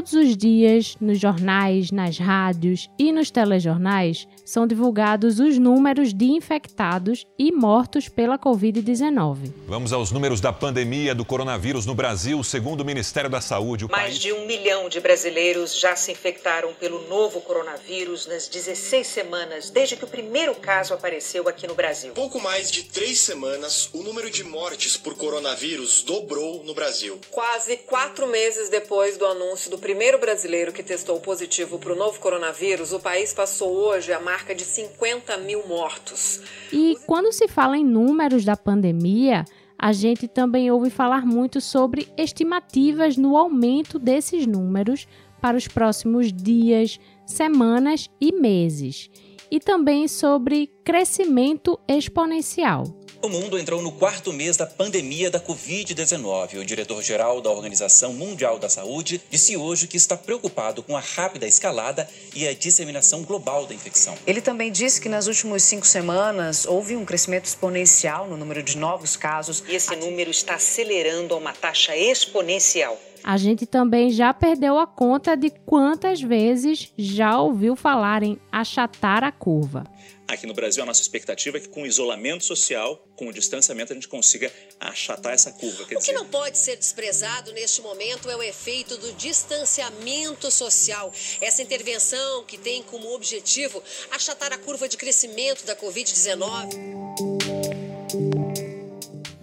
Todos os dias, nos jornais, nas rádios e nos telejornais, são divulgados os números de infectados e mortos pela Covid-19. Vamos aos números da pandemia do coronavírus no Brasil. Segundo o Ministério da Saúde, o Mais país... de um milhão de brasileiros já se infectaram pelo novo coronavírus nas 16 semanas desde que o primeiro caso apareceu aqui no Brasil. Pouco mais de três semanas, o número de mortes por coronavírus dobrou no Brasil. Quase quatro meses depois do anúncio do primeiro brasileiro que testou positivo para o novo coronavírus, o país passou hoje a marca de 50 mil mortos. E quando se fala em números da pandemia, a gente também ouve falar muito sobre estimativas no aumento desses números para os próximos dias, semanas e meses, e também sobre crescimento exponencial. O mundo entrou no quarto mês da pandemia da Covid-19. O diretor-geral da Organização Mundial da Saúde disse hoje que está preocupado com a rápida escalada e a disseminação global da infecção. Ele também disse que nas últimas cinco semanas houve um crescimento exponencial no número de novos casos. E esse número está acelerando a uma taxa exponencial. A gente também já perdeu a conta de quantas vezes já ouviu falar em achatar a curva. Aqui no Brasil, a nossa expectativa é que com o isolamento social, com o distanciamento, a gente consiga achatar essa curva. Quer O que dizer, não pode ser desprezado neste momento é o efeito do distanciamento social. Essa intervenção que tem como objetivo achatar a curva de crescimento da Covid-19.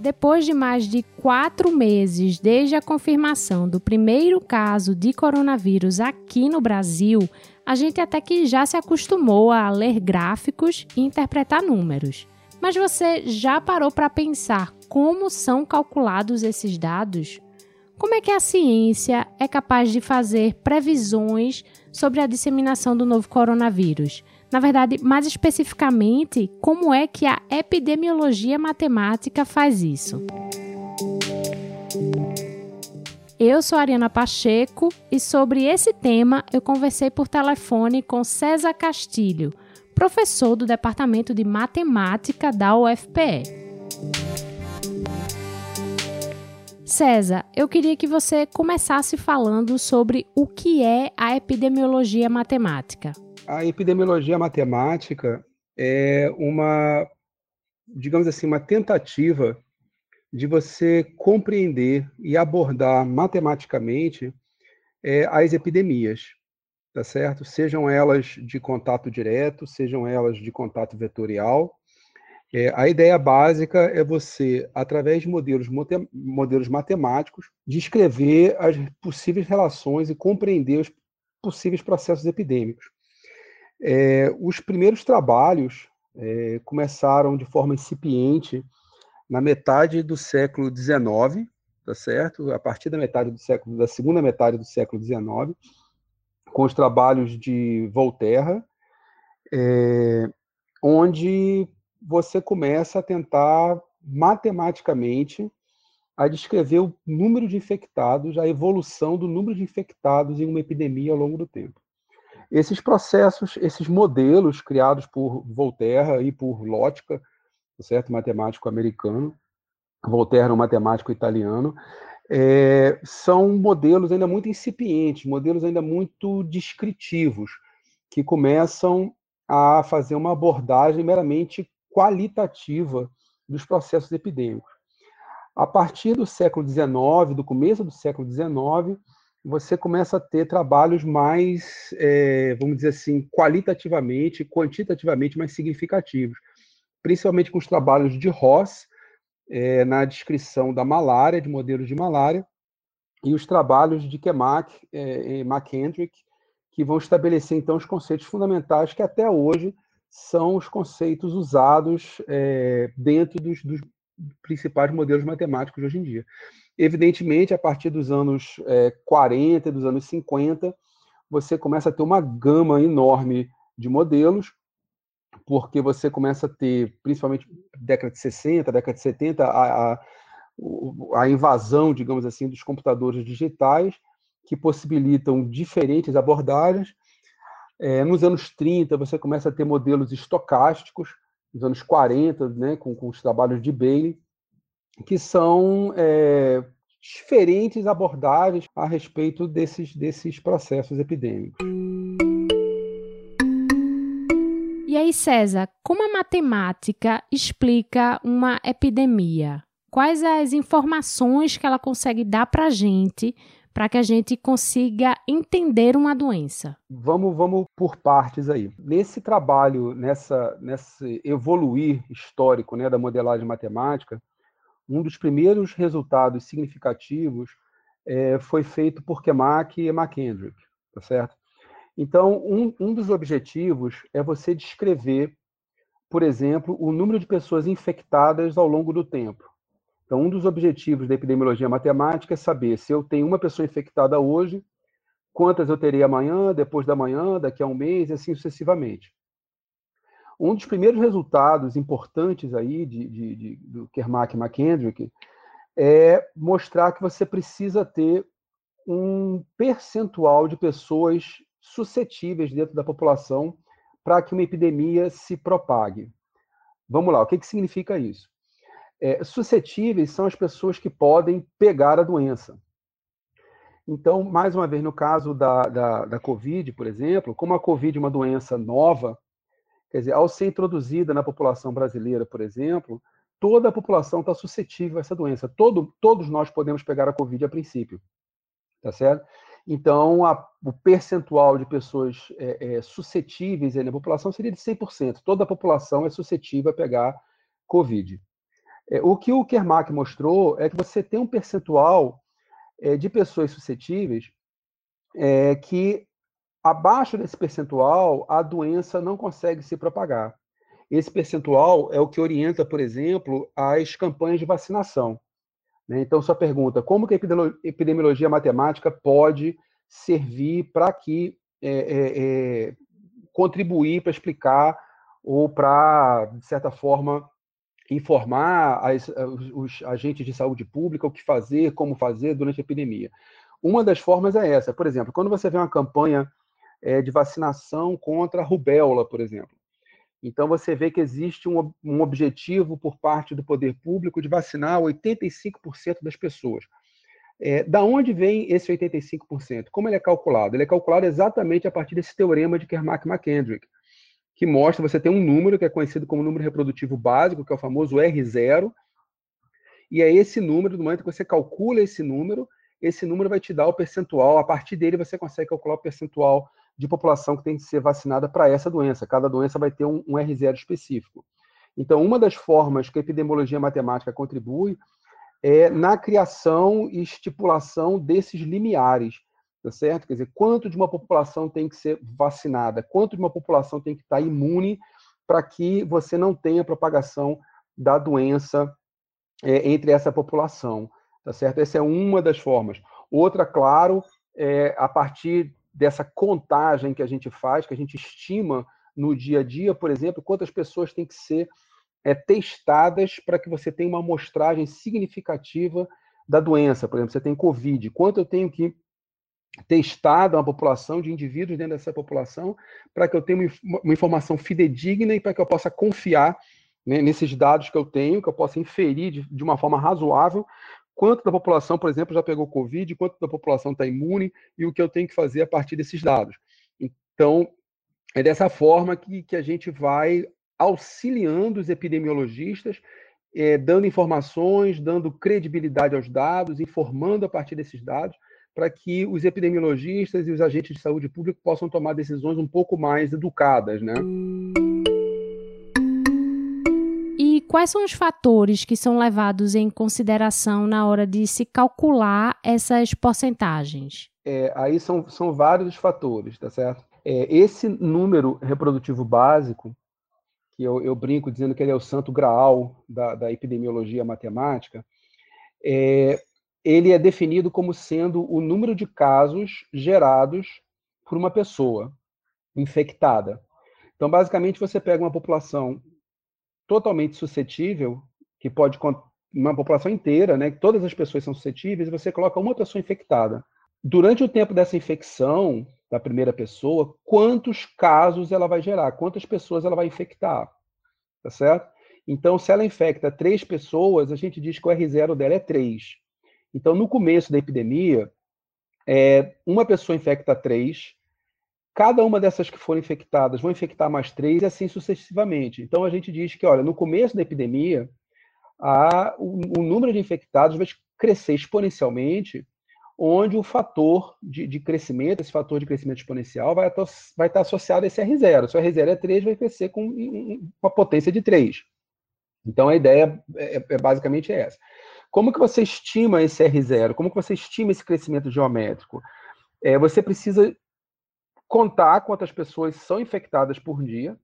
Depois de mais de quatro meses desde a confirmação do primeiro caso de coronavírus aqui no Brasil, a gente até que já se acostumou a ler gráficos e interpretar números. Mas você já parou para pensar como são calculados esses dados? Como é que a ciência é capaz de fazer previsões sobre a disseminação do novo coronavírus? Na verdade, mais especificamente, como é que a epidemiologia matemática faz isso? Eu sou Ariana Pacheco e sobre esse tema eu conversei por telefone com César Castilho, professor do Departamento de Matemática da UFPE. César, eu queria que você começasse falando sobre o que é a epidemiologia matemática. A epidemiologia matemática é uma, digamos assim, uma tentativa de você compreender e abordar matematicamente é, as epidemias, tá certo? Sejam elas de contato direto, sejam elas de contato vetorial. É, a ideia básica é você, através de modelos, modelos matemáticos, descrever as possíveis relações e compreender os possíveis processos epidêmicos. É, os primeiros trabalhos é, começaram de forma incipiente na metade do século XIX, tá certo? A partir da metade do século, da segunda metade do século XIX, com os trabalhos de Volterra, é, onde você começa a tentar matematicamente a descrever o número de infectados, a evolução do número de infectados em uma epidemia ao longo do tempo. Esses processos, esses modelos criados por Volterra e por Lotka, certo, matemático americano, Volterra, um matemático italiano, é, são modelos ainda muito incipientes, modelos ainda muito descritivos, que começam a fazer uma abordagem meramente qualitativa dos processos epidêmicos. A partir do século XIX, do começo do século XIX, você começa a ter trabalhos mais, é, vamos dizer assim, qualitativamente, quantitativamente mais significativos, principalmente com os trabalhos de Ross é, na descrição da malária, de modelos de malária, e os trabalhos de Kemak é, e McKendrick, que vão estabelecer então os conceitos fundamentais que até hoje são os conceitos usados é, dentro dos, dos principais modelos matemáticos de hoje em dia. Evidentemente, a partir dos anos é, 40, dos anos 50, você começa a ter uma gama enorme de modelos, porque você começa a ter, principalmente década de 60, década de 70, a, a, a invasão, digamos assim, dos computadores digitais, que possibilitam diferentes abordagens. É, nos anos 30, você começa a ter modelos estocásticos, nos anos 40, né, com, com os trabalhos de Bailey, que são é, diferentes abordagens a respeito desses, desses processos epidêmicos. E aí, César, como a matemática explica uma epidemia? Quais as informações que ela consegue dar para a gente para que a gente consiga entender uma doença? Vamos, vamos por partes aí. Nesse trabalho, nessa, nesse evoluir histórico né, da modelagem matemática, um dos primeiros resultados significativos é, foi feito por Kemak e McKendrick, tá certo? Então, um, um dos objetivos é você descrever, por exemplo, o número de pessoas infectadas ao longo do tempo. Então, um dos objetivos da epidemiologia matemática é saber se eu tenho uma pessoa infectada hoje, quantas eu terei amanhã, depois da manhã, daqui a um mês, e assim sucessivamente. Um dos primeiros resultados importantes aí de, de, de do Kermack e McKendrick é mostrar que você precisa ter um percentual de pessoas suscetíveis dentro da população para que uma epidemia se propague. Vamos lá, o que, que significa isso? É, suscetíveis são as pessoas que podem pegar a doença. Então, mais uma vez, no caso da, da, da Covid, por exemplo, como a Covid é uma doença nova, quer dizer, ao ser introduzida na população brasileira, por exemplo, toda a população está suscetível a essa doença. Todo, todos nós podemos pegar a Covid a princípio, tá certo? Então, a, o percentual de pessoas é, é, suscetíveis na população seria de 100%. Toda a população é suscetível a pegar Covid. É, o que o Kermack mostrou é que você tem um percentual é, de pessoas suscetíveis é, que, abaixo desse percentual, a doença não consegue se propagar. Esse percentual é o que orienta, por exemplo, as campanhas de vacinação. Né? Então, sua pergunta, como que a epidemiologia matemática pode servir para que é, é, é, contribuir para explicar ou para, de certa forma, informar as, os, os, agentes de saúde pública o que fazer, como fazer durante a epidemia. Uma das formas é essa. Por exemplo, quando você vê uma campanha é, de vacinação contra a rubéola, por exemplo, então, você vê que existe um, um objetivo por parte do poder público de vacinar 85% das pessoas. É, da onde vem esse 85%? Como ele é calculado? Ele é calculado exatamente a partir desse teorema de Kermack-McKendrick, que mostra você tem um número que é conhecido como número reprodutivo básico, que é o famoso R0, e é esse número, no momento que você calcula esse número, esse número vai te dar o percentual, a partir dele você consegue calcular o percentual de população que tem que ser vacinada para essa doença. Cada doença vai ter um, um R0 específico. Então, uma das formas que a epidemiologia matemática contribui é na criação e estipulação desses limiares, tá certo? Quer dizer, quanto de uma população tem que ser vacinada, quanto de uma população tem que estar imune para que você não tenha propagação da doença é, entre essa população, tá certo? Essa é uma das formas. Outra, claro, é a partir dessa contagem que a gente faz, que a gente estima no dia a dia, por exemplo, quantas pessoas têm que ser é, testadas para que você tenha uma amostragem significativa da doença. Por exemplo, você tem Covid, quanto eu tenho que testar uma população de indivíduos dentro dessa população para que eu tenha uma informação fidedigna e para que eu possa confiar né, nesses dados que eu tenho, que eu possa inferir de, de uma forma razoável quanto da população, por exemplo, já pegou Covid, quanto da população está imune e o que eu tenho que fazer a partir desses dados. Então, é dessa forma que, que a gente vai auxiliando os epidemiologistas, é, dando informações, dando credibilidade aos dados, informando a partir desses dados, para que os epidemiologistas e os agentes de saúde pública possam tomar decisões um pouco mais educadas, né? Quais são os fatores que são levados em consideração na hora de se calcular essas porcentagens? É, aí são, são vários fatores, tá certo? É, esse número reprodutivo básico, que eu, eu, brinco dizendo que ele é o santo graal da, da epidemiologia matemática, é, ele é definido como sendo o número de casos gerados por uma pessoa infectada. Então, basicamente, você pega uma população totalmente suscetível, que pode uma população inteira, né, que todas as pessoas são suscetíveis, você coloca uma pessoa infectada. Durante o tempo dessa infecção da primeira pessoa, quantos casos ela vai gerar, quantas pessoas ela vai infectar, tá certo? Então, se ela infecta três pessoas, a gente diz que o R0 dela é 3. Então, no começo da epidemia, é, uma pessoa infecta três, cada uma dessas que forem infectadas vão infectar mais três e assim sucessivamente. Então, a gente diz que, olha, no começo da epidemia, a, o, o número de infectados vai crescer exponencialmente, onde o fator de, de, crescimento, esse fator de crescimento exponencial, vai, vai estar associado a esse R0. Se o R0 é 3, vai crescer com uma potência de 3. Então, a ideia é, é basicamente essa. Como que você estima esse R0? Como que você estima esse crescimento geométrico? É, você precisa contar quantas pessoas são infectadas por dia.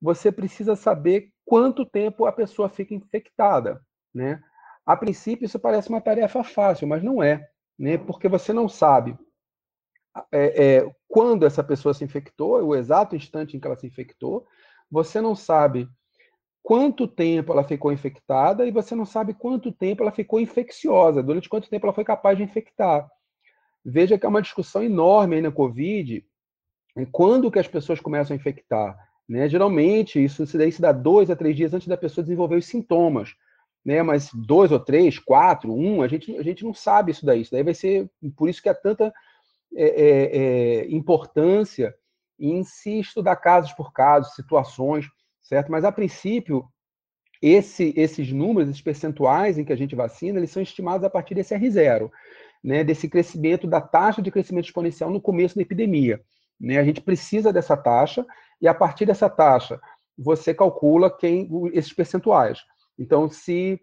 Você precisa saber quanto tempo a pessoa fica infectada, né? A princípio, isso parece uma tarefa fácil, mas não é, né? Porque você não sabe é, é, quando essa pessoa se infectou, o exato instante em que ela se infectou. Você não sabe quanto tempo ela ficou infectada e você não sabe quanto tempo ela ficou infecciosa, durante quanto tempo ela foi capaz de infectar. Veja que é uma discussão enorme aí na Covid, quando que as pessoas começam a infectar. Né? Geralmente, isso se, daí se dá dois a três dias antes da pessoa desenvolver os sintomas. Né? Mas dois ou três, quatro, um, a gente, a gente não sabe isso daí. Isso daí vai ser, por isso que há tanta é, é, é, importância em se estudar casos por casos, situações certo? Mas a princípio, esse, esses números, esses percentuais em que a gente vacina, eles são estimados a partir desse R0, né? Desse crescimento da taxa de crescimento exponencial no começo da epidemia. Né? A gente precisa dessa taxa e a partir dessa taxa você calcula quem esses percentuais. Então, se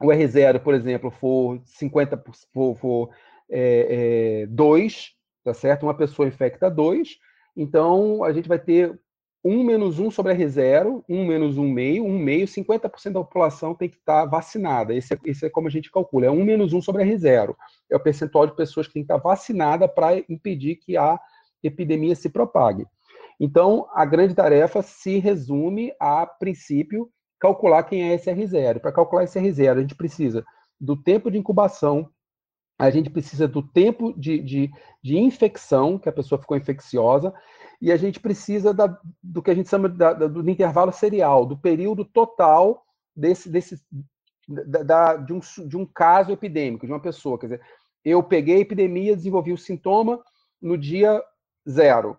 o R0, por exemplo, for 50, for, for é, é, 2, tá certo? Uma pessoa infecta 2, então a gente vai ter 1 menos 1 sobre R0, 1 menos 1 meio, 1 meio, 50% da população tem que estar vacinada. Esse é, esse é como a gente calcula, é 1 menos 1 sobre R0. É o percentual de pessoas que tem que estar vacinada para impedir que a epidemia se propague. Então, a grande tarefa se resume a, princípio, calcular quem é esse R0. Para calcular esse R0, a gente precisa do tempo de incubação, a gente precisa do tempo de, de, de infecção, que a pessoa ficou infecciosa, e a gente precisa da, do que a gente chama da, do intervalo serial, do período total desse, desse da, de, um, de um caso epidêmico, de uma pessoa. Quer dizer, eu peguei a epidemia, desenvolvi o sintoma no dia zero,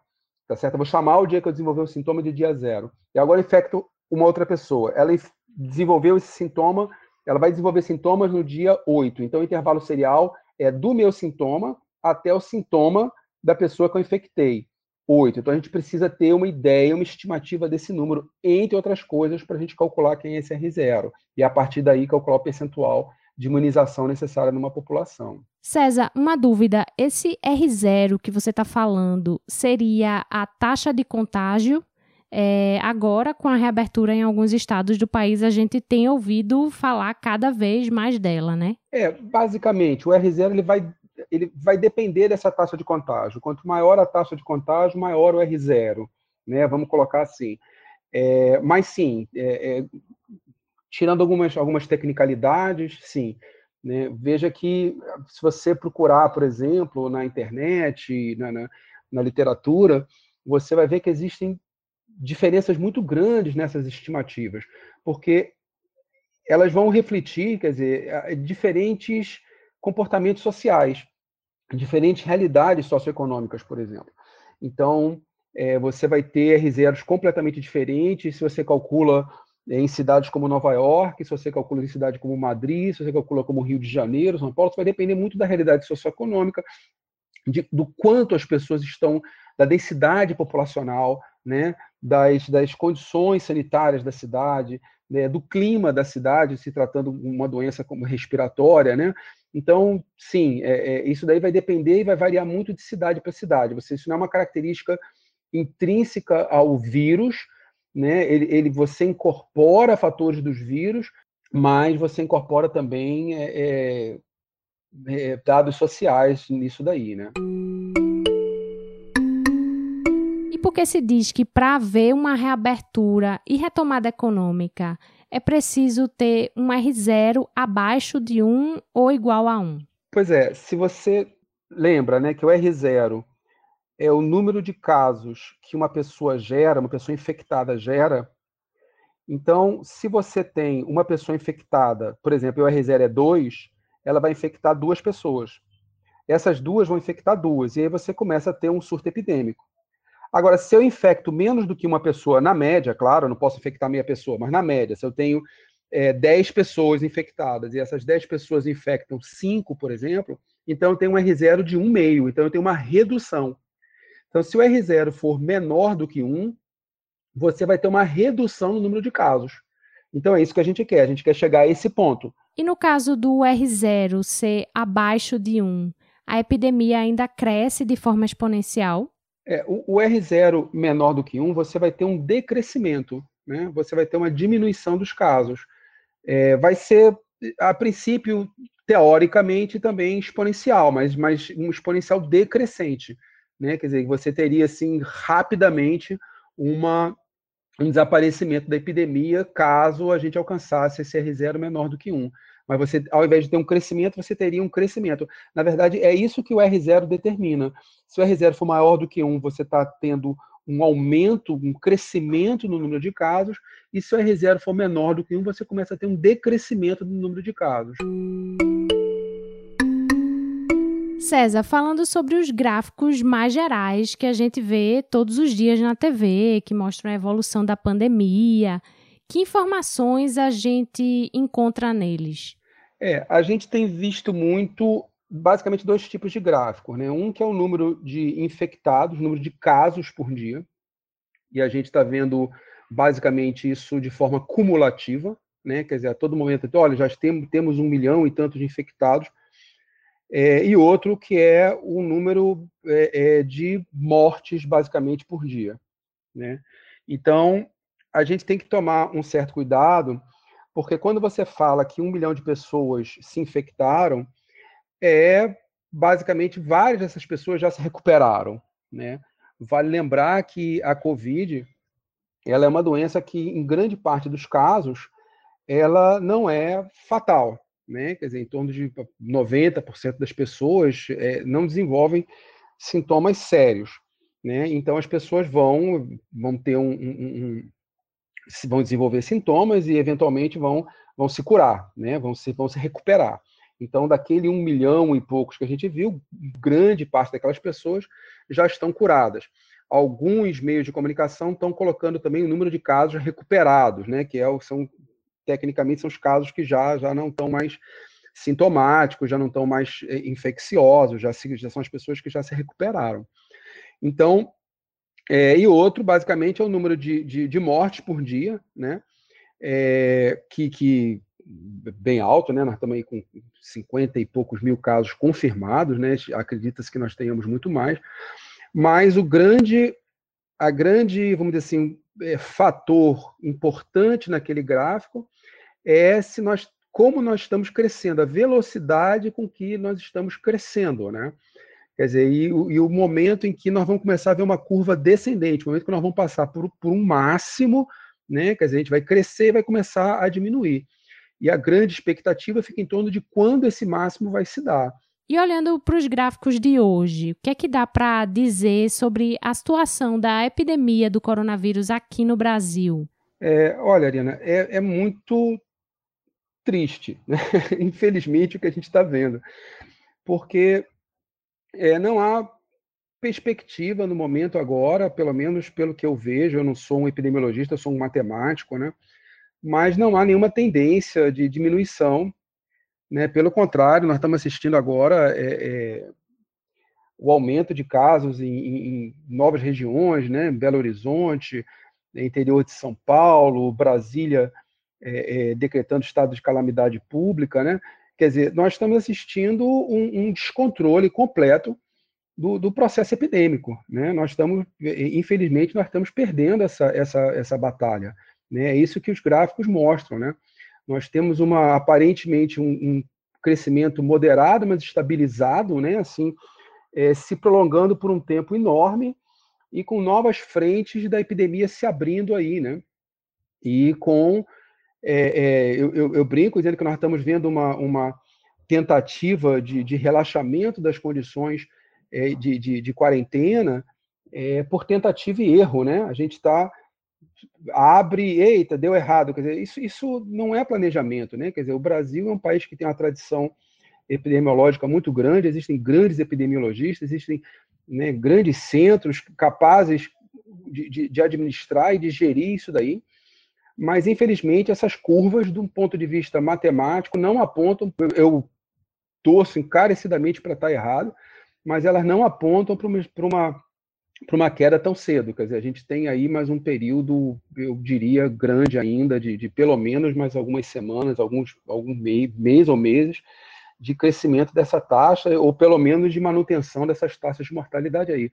tá certo? Eu vou chamar o dia que eu desenvolvi o sintoma de dia zero. E agora infecto uma outra pessoa. Ela desenvolveu esse sintoma, ela vai desenvolver sintomas no dia 8. Então, o intervalo serial é do meu sintoma até o sintoma da pessoa que eu infectei. 8. Então a gente precisa ter uma ideia, uma estimativa desse número, entre outras coisas, para a gente calcular quem é esse R0. E a partir daí calcular o percentual de imunização necessária numa população. César, uma dúvida: esse R0 que você está falando seria a taxa de contágio? É, agora, com a reabertura em alguns estados do país, a gente tem ouvido falar cada vez mais dela, né? É, basicamente, o R0 ele vai ele vai depender dessa taxa de contágio. Quanto maior a taxa de contágio, maior o R0, né? Vamos colocar assim. É, mas sim, é, é, tirando algumas, algumas tecnicalidades, sim. Né? Veja que se você procurar, por exemplo, na internet, na, na, na literatura, você vai ver que existem diferenças muito grandes nessas estimativas, porque elas vão refletir, quer dizer, diferentes comportamentos sociais, diferentes realidades socioeconômicas, por exemplo. Então, é, você vai ter R0s completamente diferentes se você calcula em cidades como Nova York, se você calcula em cidades como Madrid, se você calcula como Rio de Janeiro, São Paulo, vai depender muito da realidade socioeconômica, de, do quanto as pessoas estão, da densidade populacional, né, das, das condições sanitárias da cidade, né, do clima da cidade, se tratando de uma doença como respiratória, né? Então, sim, é, é, isso daí vai depender e vai variar muito de cidade para cidade. Você, isso não é uma característica intrínseca ao vírus, né? Ele, ele, você incorpora fatores dos vírus, mas você incorpora também é, é, é dados sociais nisso daí, né? E por que se diz que para haver uma reabertura e retomada econômica é preciso ter um R0 abaixo de 1 ou igual a 1? Pois é, se você lembra né, que o R0 é o número de casos que uma pessoa gera, uma pessoa infectada gera, então, se você tem uma pessoa infectada, por exemplo, o R0 é 2, ela vai infectar duas pessoas. Essas duas vão infectar duas, e aí você começa a ter um surto epidêmico. Agora, se eu infecto menos do que uma pessoa, na média, claro, eu não posso infectar meia pessoa, mas na média, se eu tenho é, 10 pessoas infectadas e essas 10 pessoas infectam 5, por exemplo, então eu tenho um R0 de 1,5, então eu tenho uma redução. Então, se o R0 for menor do que 1, você vai ter uma redução no número de casos. Então é isso que a gente quer, a gente quer chegar a esse ponto. E no caso do R0 ser abaixo de 1, a epidemia ainda cresce de forma exponencial? É, o, o, R0 menor do que 1, você vai ter um decrescimento, né? você vai ter uma diminuição dos casos. É, vai ser, a princípio, teoricamente, também exponencial, mas, mas um exponencial decrescente. Né? Quer dizer, você teria, assim, rapidamente uma, um desaparecimento da epidemia caso a gente alcançasse esse R0 menor do que 1 mas você, ao invés de ter um crescimento, você teria um crescimento. Na verdade, é isso que o R0 determina. Se o R0 for maior do que 1, você está tendo um aumento, um crescimento no número de casos, e se o R0 for menor do que 1, você começa a ter um decrescimento no número de casos. César, falando sobre os gráficos mais gerais que a gente vê todos os dias na TV, que mostram a evolução da pandemia, que informações a gente encontra neles? É, a gente tem visto muito, basicamente, dois tipos de gráficos. Né? Um que é o número de infectados, número de casos por dia, e a gente está vendo basicamente isso de forma cumulativa, né? quer dizer, a todo momento, olha, já tem, temos um milhão e tantos infectados, é, e outro que é o número é, é, de mortes, basicamente, por dia. Né? Então, a gente tem que tomar um certo cuidado, porque quando você fala que um milhão de pessoas se infectaram, é basicamente várias dessas pessoas já se recuperaram, né? Vale lembrar que a COVID ela é uma doença que, em grande parte dos casos, ela não é fatal, né? Quer dizer, em torno de 90% das pessoas é, não desenvolvem sintomas sérios, né? Então as pessoas vão vão ter um, um, vão desenvolver sintomas e eventualmente vão, vão se curar, né? vão, se, vão se recuperar. Então, daquele um milhão e poucos que a gente viu, grande parte daquelas pessoas já estão curadas. Alguns meios de comunicação estão colocando também o número de casos recuperados, né? que é, são, tecnicamente são os casos que já, já não estão mais sintomáticos, já não estão mais eh, infecciosos, já, já são as pessoas que já se recuperaram. Então, é, e outro, basicamente, é o número de, de, de mortes por dia, né? É, que, que bem alto, né? Nós estamos aí com 50 e poucos mil casos confirmados, né? Acredita-se que nós tenhamos muito mais. Mas o grande, a grande, vamos dizer assim, é, fator importante naquele gráfico é se nós, como nós estamos crescendo, a velocidade com que nós estamos crescendo, né? Quer dizer, e, e, o momento em que nós vamos começar a ver uma curva descendente, o momento que nós vamos passar por, por um máximo, né? Quer dizer, a gente vai crescer e vai começar a diminuir. E a grande expectativa fica em torno de quando esse máximo vai se dar. E olhando para os gráficos de hoje, o que é que dá para dizer sobre a situação da epidemia do coronavírus aqui no Brasil? É, olha, Ariana, é, é muito triste, né? infelizmente, o que a gente está vendo. Porque é, não há perspectiva no momento agora, pelo menos pelo que eu vejo, eu não sou um epidemiologista, sou um matemático, né? Mas não há nenhuma tendência de diminuição, né? Pelo contrário, nós estamos assistindo agora é, é, o aumento de casos em, em, novas regiões, né? Belo Horizonte, interior de São Paulo, Brasília é, é, decretando estado de calamidade pública, né? Quer dizer, nós estamos assistindo um, um descontrole completo do, do, processo epidêmico. Né? Nós estamos, infelizmente, nós estamos perdendo essa, essa, essa batalha. Né? É isso que os gráficos mostram. Né? Nós temos uma aparentemente um, um crescimento moderado, mas estabilizado, né? assim, é, se prolongando por um tempo enorme e com novas frentes da epidemia se abrindo aí, né? E com é, é, eu, eu, eu, brinco dizendo que nós estamos vendo uma, uma tentativa de, de relaxamento das condições é, de, de, de, quarentena é, por tentativa e erro, né? A gente está abre, eita, deu errado. Quer dizer, isso, isso não é planejamento, né? Quer dizer, o Brasil é um país que tem uma tradição epidemiológica muito grande, existem grandes epidemiologistas, existem né, grandes centros capazes de, de, de, administrar e de gerir isso daí, mas infelizmente essas curvas, de um ponto de vista matemático, não apontam. Eu torço encarecidamente para estar errado, mas elas não apontam para uma, uma, uma queda tão cedo. Quer dizer, a gente tem aí mais um período, eu diria, grande ainda, de, de pelo menos mais algumas semanas, alguns, algum mês, mês ou meses, de crescimento dessa taxa, ou pelo menos de manutenção dessas taxas de mortalidade aí.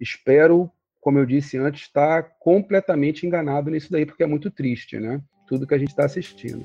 Espero, como eu disse antes, estar completamente enganado nisso daí, porque é muito triste, né? Tudo que a gente está assistindo.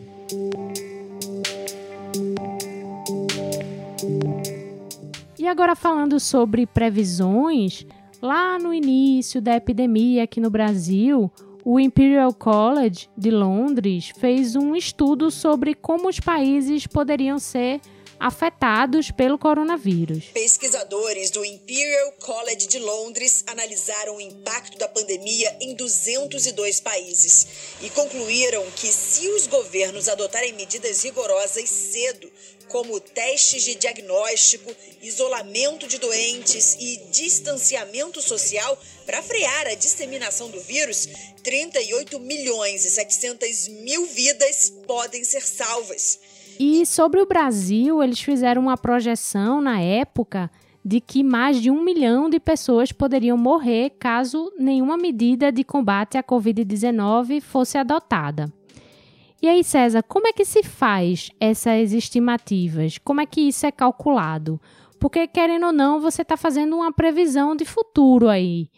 E agora falando sobre previsões, lá no início da epidemia aqui no Brasil, o Imperial College de Londres fez um estudo sobre como os países poderiam ser afetados pelo coronavírus. Pesquisadores do Imperial College de Londres analisaram o impacto da pandemia em 202 países e concluíram que, se os governos adotarem medidas rigorosas cedo, como testes de diagnóstico, isolamento de doentes e distanciamento social para frear a disseminação do vírus, 38 milhões e 700 mil vidas podem ser salvas. E sobre o Brasil, eles fizeram uma projeção na época de que mais de um milhão de pessoas poderiam morrer caso nenhuma medida de combate à Covid-19 fosse adotada. E aí, César, como é que se faz essas estimativas? Como é que isso é calculado? Porque, querendo ou não, você está fazendo uma previsão de futuro aí.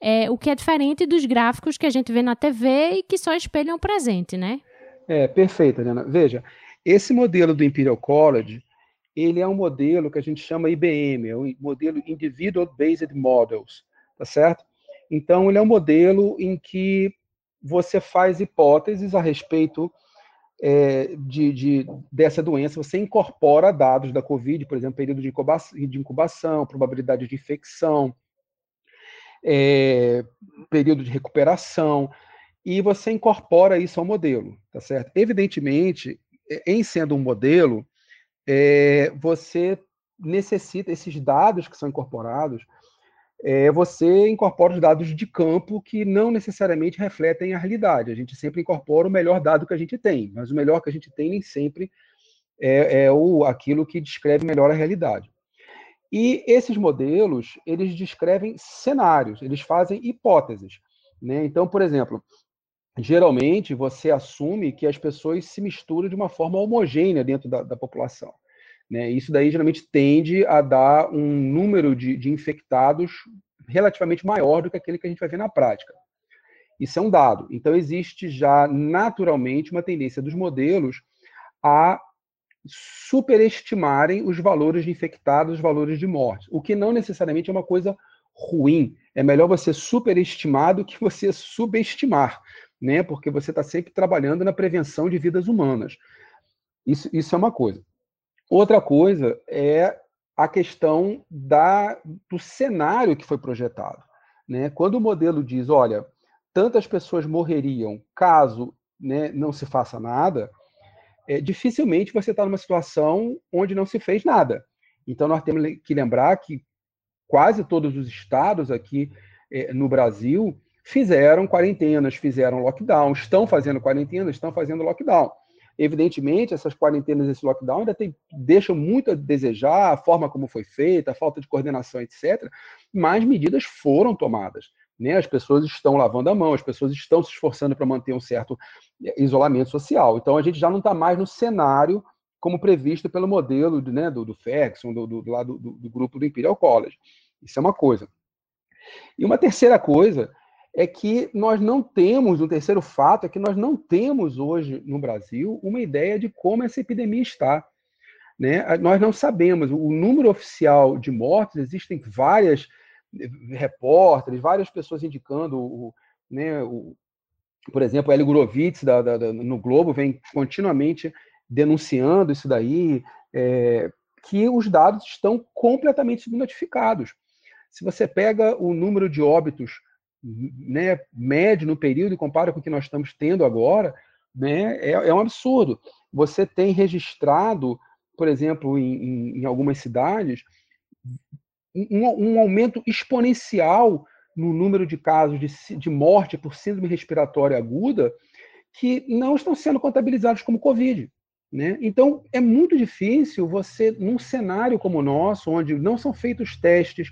É, o que é diferente dos gráficos que a gente vê na TV e que só espelham o presente, né? É, perfeito, Ana. Veja, esse modelo do Imperial College, ele é um modelo que a gente chama IBM, é o modelo Individual Based Models, tá certo? Então, ele é um modelo em que você faz hipóteses a respeito é, de, de, dessa doença, você incorpora dados da COVID, por exemplo, período de incubação, de incubação probabilidade de infecção, é, período de recuperação, e você incorpora isso ao modelo, tá certo? Evidentemente, em sendo um modelo, é, você necessita, esses dados que são incorporados, é, você incorpora os dados de campo que não necessariamente refletem a realidade. A gente sempre incorpora o melhor dado que a gente tem, mas o melhor que a gente tem nem sempre é, é o, aquilo que descreve melhor a realidade. E esses modelos, eles descrevem cenários, eles fazem hipóteses. Né? Então, por exemplo, geralmente você assume que as pessoas se misturam de uma forma homogênea dentro da, da população. Né? Isso daí geralmente tende a dar um número de, de infectados relativamente maior do que aquele que a gente vai ver na prática. Isso é um dado. Então, existe já naturalmente uma tendência dos modelos a superestimarem os valores de infectados, os valores de morte, o que não necessariamente é uma coisa ruim. É melhor você superestimar do que você subestimar né? Porque você está sempre trabalhando na prevenção de vidas humanas. Isso, isso é uma coisa. Outra coisa é a questão da, do cenário que foi projetado. Né? Quando o modelo diz, olha, tantas pessoas morreriam caso né, não se faça nada, é, dificilmente você está numa situação onde não se fez nada. Então, nós temos que lembrar que quase todos os estados aqui é, no Brasil fizeram quarentenas, fizeram lockdown, estão fazendo quarentena, estão fazendo lockdown. Evidentemente, essas quarentenas, esse lockdown ainda tem, deixam muito a desejar, a forma como foi feita, a falta de coordenação, etc. Mas medidas foram tomadas. Né? As pessoas estão lavando a mão, as pessoas estão se esforçando para manter um certo eh, isolamento social. Então, a gente já não está mais no cenário como previsto pelo modelo né, do, do Ferguson, do, do, do, do grupo do Imperial College. Isso é uma coisa. E uma terceira coisa é que nós não temos, um terceiro fato é que nós não temos hoje no Brasil uma ideia de como essa epidemia está. Né? Nós não sabemos, o número oficial de mortes, existem várias eh, repórteres, várias pessoas indicando, o, né, o, por exemplo, Hélio Gurovitz da, da, da, no Globo vem continuamente denunciando isso daí, é, que os dados estão completamente subnotificados. Se você pega o número de óbitos né, médio no período e compara com o que nós estamos tendo agora, né, é, é um absurdo. Você tem registrado por exemplo, em, em algumas cidades, um, um, aumento exponencial no número de casos de, de morte por síndrome respiratória aguda que não estão sendo contabilizados como Covid. Né? Então, é muito difícil você, num cenário como o nosso, onde não são feitos testes,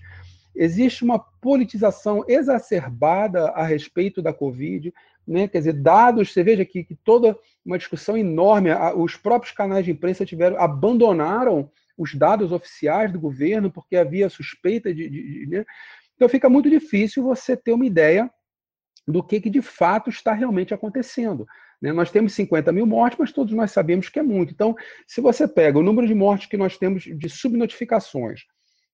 existe uma politização exacerbada a respeito da Covid, né? quer dizer, dados, você veja aqui que toda uma discussão enorme, os próprios canais de imprensa tiveram, abandonaram os dados oficiais do governo porque havia suspeita de. de, de né? Então fica muito difícil você ter uma ideia do que, que de fato está realmente acontecendo. Né? Nós temos 50 mil mortes, mas todos nós sabemos que é muito. Então, se você pega o número de mortes que nós temos de subnotificações,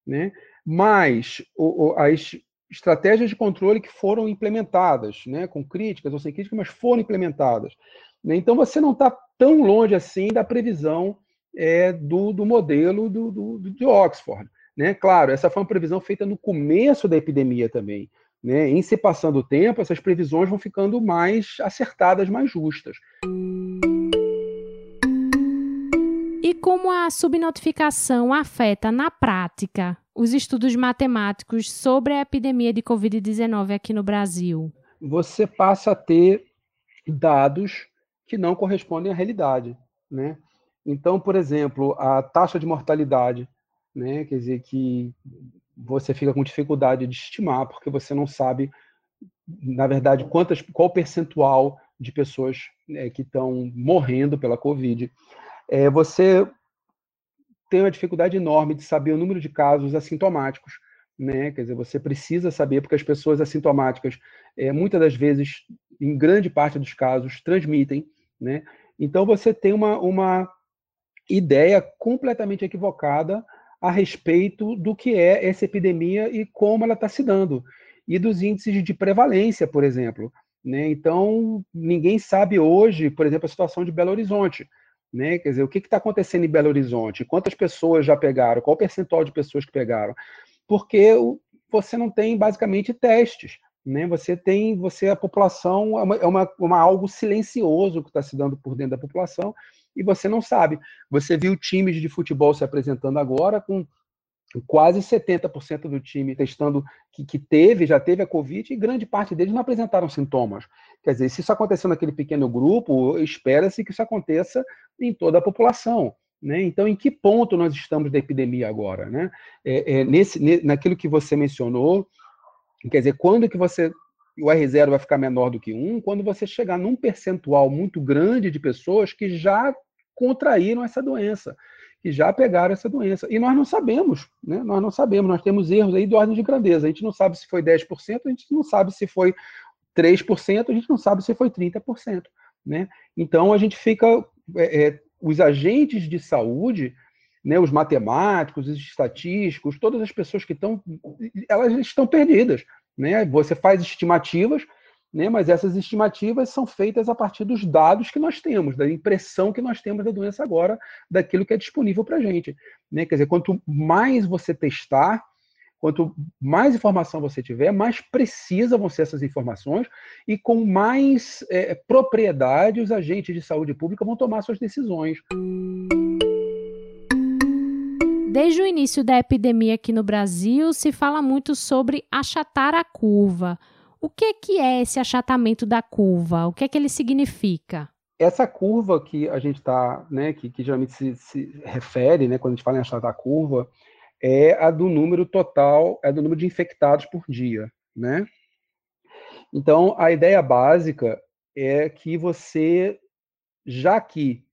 né? Mais o, o, as estratégias de controle que foram implementadas, né? com críticas ou sem críticas, mas foram implementadas. Né? Então, você não está tão longe assim da previsão é, do, do modelo do, do, de Oxford. Né? Claro, essa foi uma previsão feita no começo da epidemia também. Né? Em se passando o tempo, essas previsões vão ficando mais acertadas, mais justas. E como a subnotificação afeta na prática os estudos matemáticos sobre a epidemia de Covid-19 aqui no Brasil? Você passa a ter dados que não correspondem à realidade, né? Então, por exemplo, a taxa de mortalidade, né, quer dizer que você fica com dificuldade de estimar, porque você não sabe, na verdade, quantas, qual percentual de pessoas né, que estão morrendo pela Covid. É, você tem uma dificuldade enorme de saber o número de casos assintomáticos, né? Quer dizer, você precisa saber, porque as pessoas assintomáticas, é, muitas das vezes, em grande parte dos casos, transmitem, né? Então, você tem uma, uma ideia completamente equivocada a respeito do que é essa epidemia e como ela está se dando, e dos índices de prevalência, por exemplo. Né? Então, ninguém sabe hoje, por exemplo, a situação de Belo Horizonte. Né? Quer dizer, o que está acontecendo em Belo Horizonte? Quantas pessoas já pegaram? Qual o percentual de pessoas que pegaram? Porque você não tem basicamente testes. Né? Você tem, você a população é, uma, é uma, uma algo silencioso que está se dando por dentro da população e você não sabe. Você viu times de futebol se apresentando agora com quase 70% do time testando que, que, teve, já teve a Covid, e grande parte deles não apresentaram sintomas. Quer dizer, se isso aconteceu naquele pequeno grupo, espera-se que isso aconteça em toda a população. Né? Então, em que ponto nós estamos da epidemia agora? Né? É, é, nesse, naquilo que você mencionou, quer dizer, quando que você o R0 vai ficar menor do que 1 quando você chegar num percentual muito grande de pessoas que já contraíram essa doença, que já pegaram essa doença. E nós não sabemos, né? Nós não sabemos, nós temos erros aí de ordem de grandeza. A gente não sabe se foi 10%, a gente não sabe se foi 3%, a gente não sabe se foi 30%. Né? Então a gente fica. É, é, os agentes de saúde, né, os matemáticos, os estatísticos, todas as pessoas que estão. Elas estão perdidas. Né? Você faz estimativas, né? mas essas estimativas são feitas a partir dos dados que nós temos, da impressão que nós temos da doença agora, daquilo que é disponível para a gente. Né? Quer dizer, quanto mais você testar, quanto mais informação você tiver, mais precisas vão ser essas informações e com mais é, propriedade os agentes de saúde pública vão tomar suas decisões. Desde o início da epidemia aqui no Brasil, se fala muito sobre achatar a curva. O que, que é esse achatamento da curva? O que é que ele significa? Essa curva que a gente está, né, que, que geralmente se, se, refere, né, quando a gente fala em achatar a curva, é a do número total, é do número de infectados por dia, né? Então, a ideia básica é que você, já que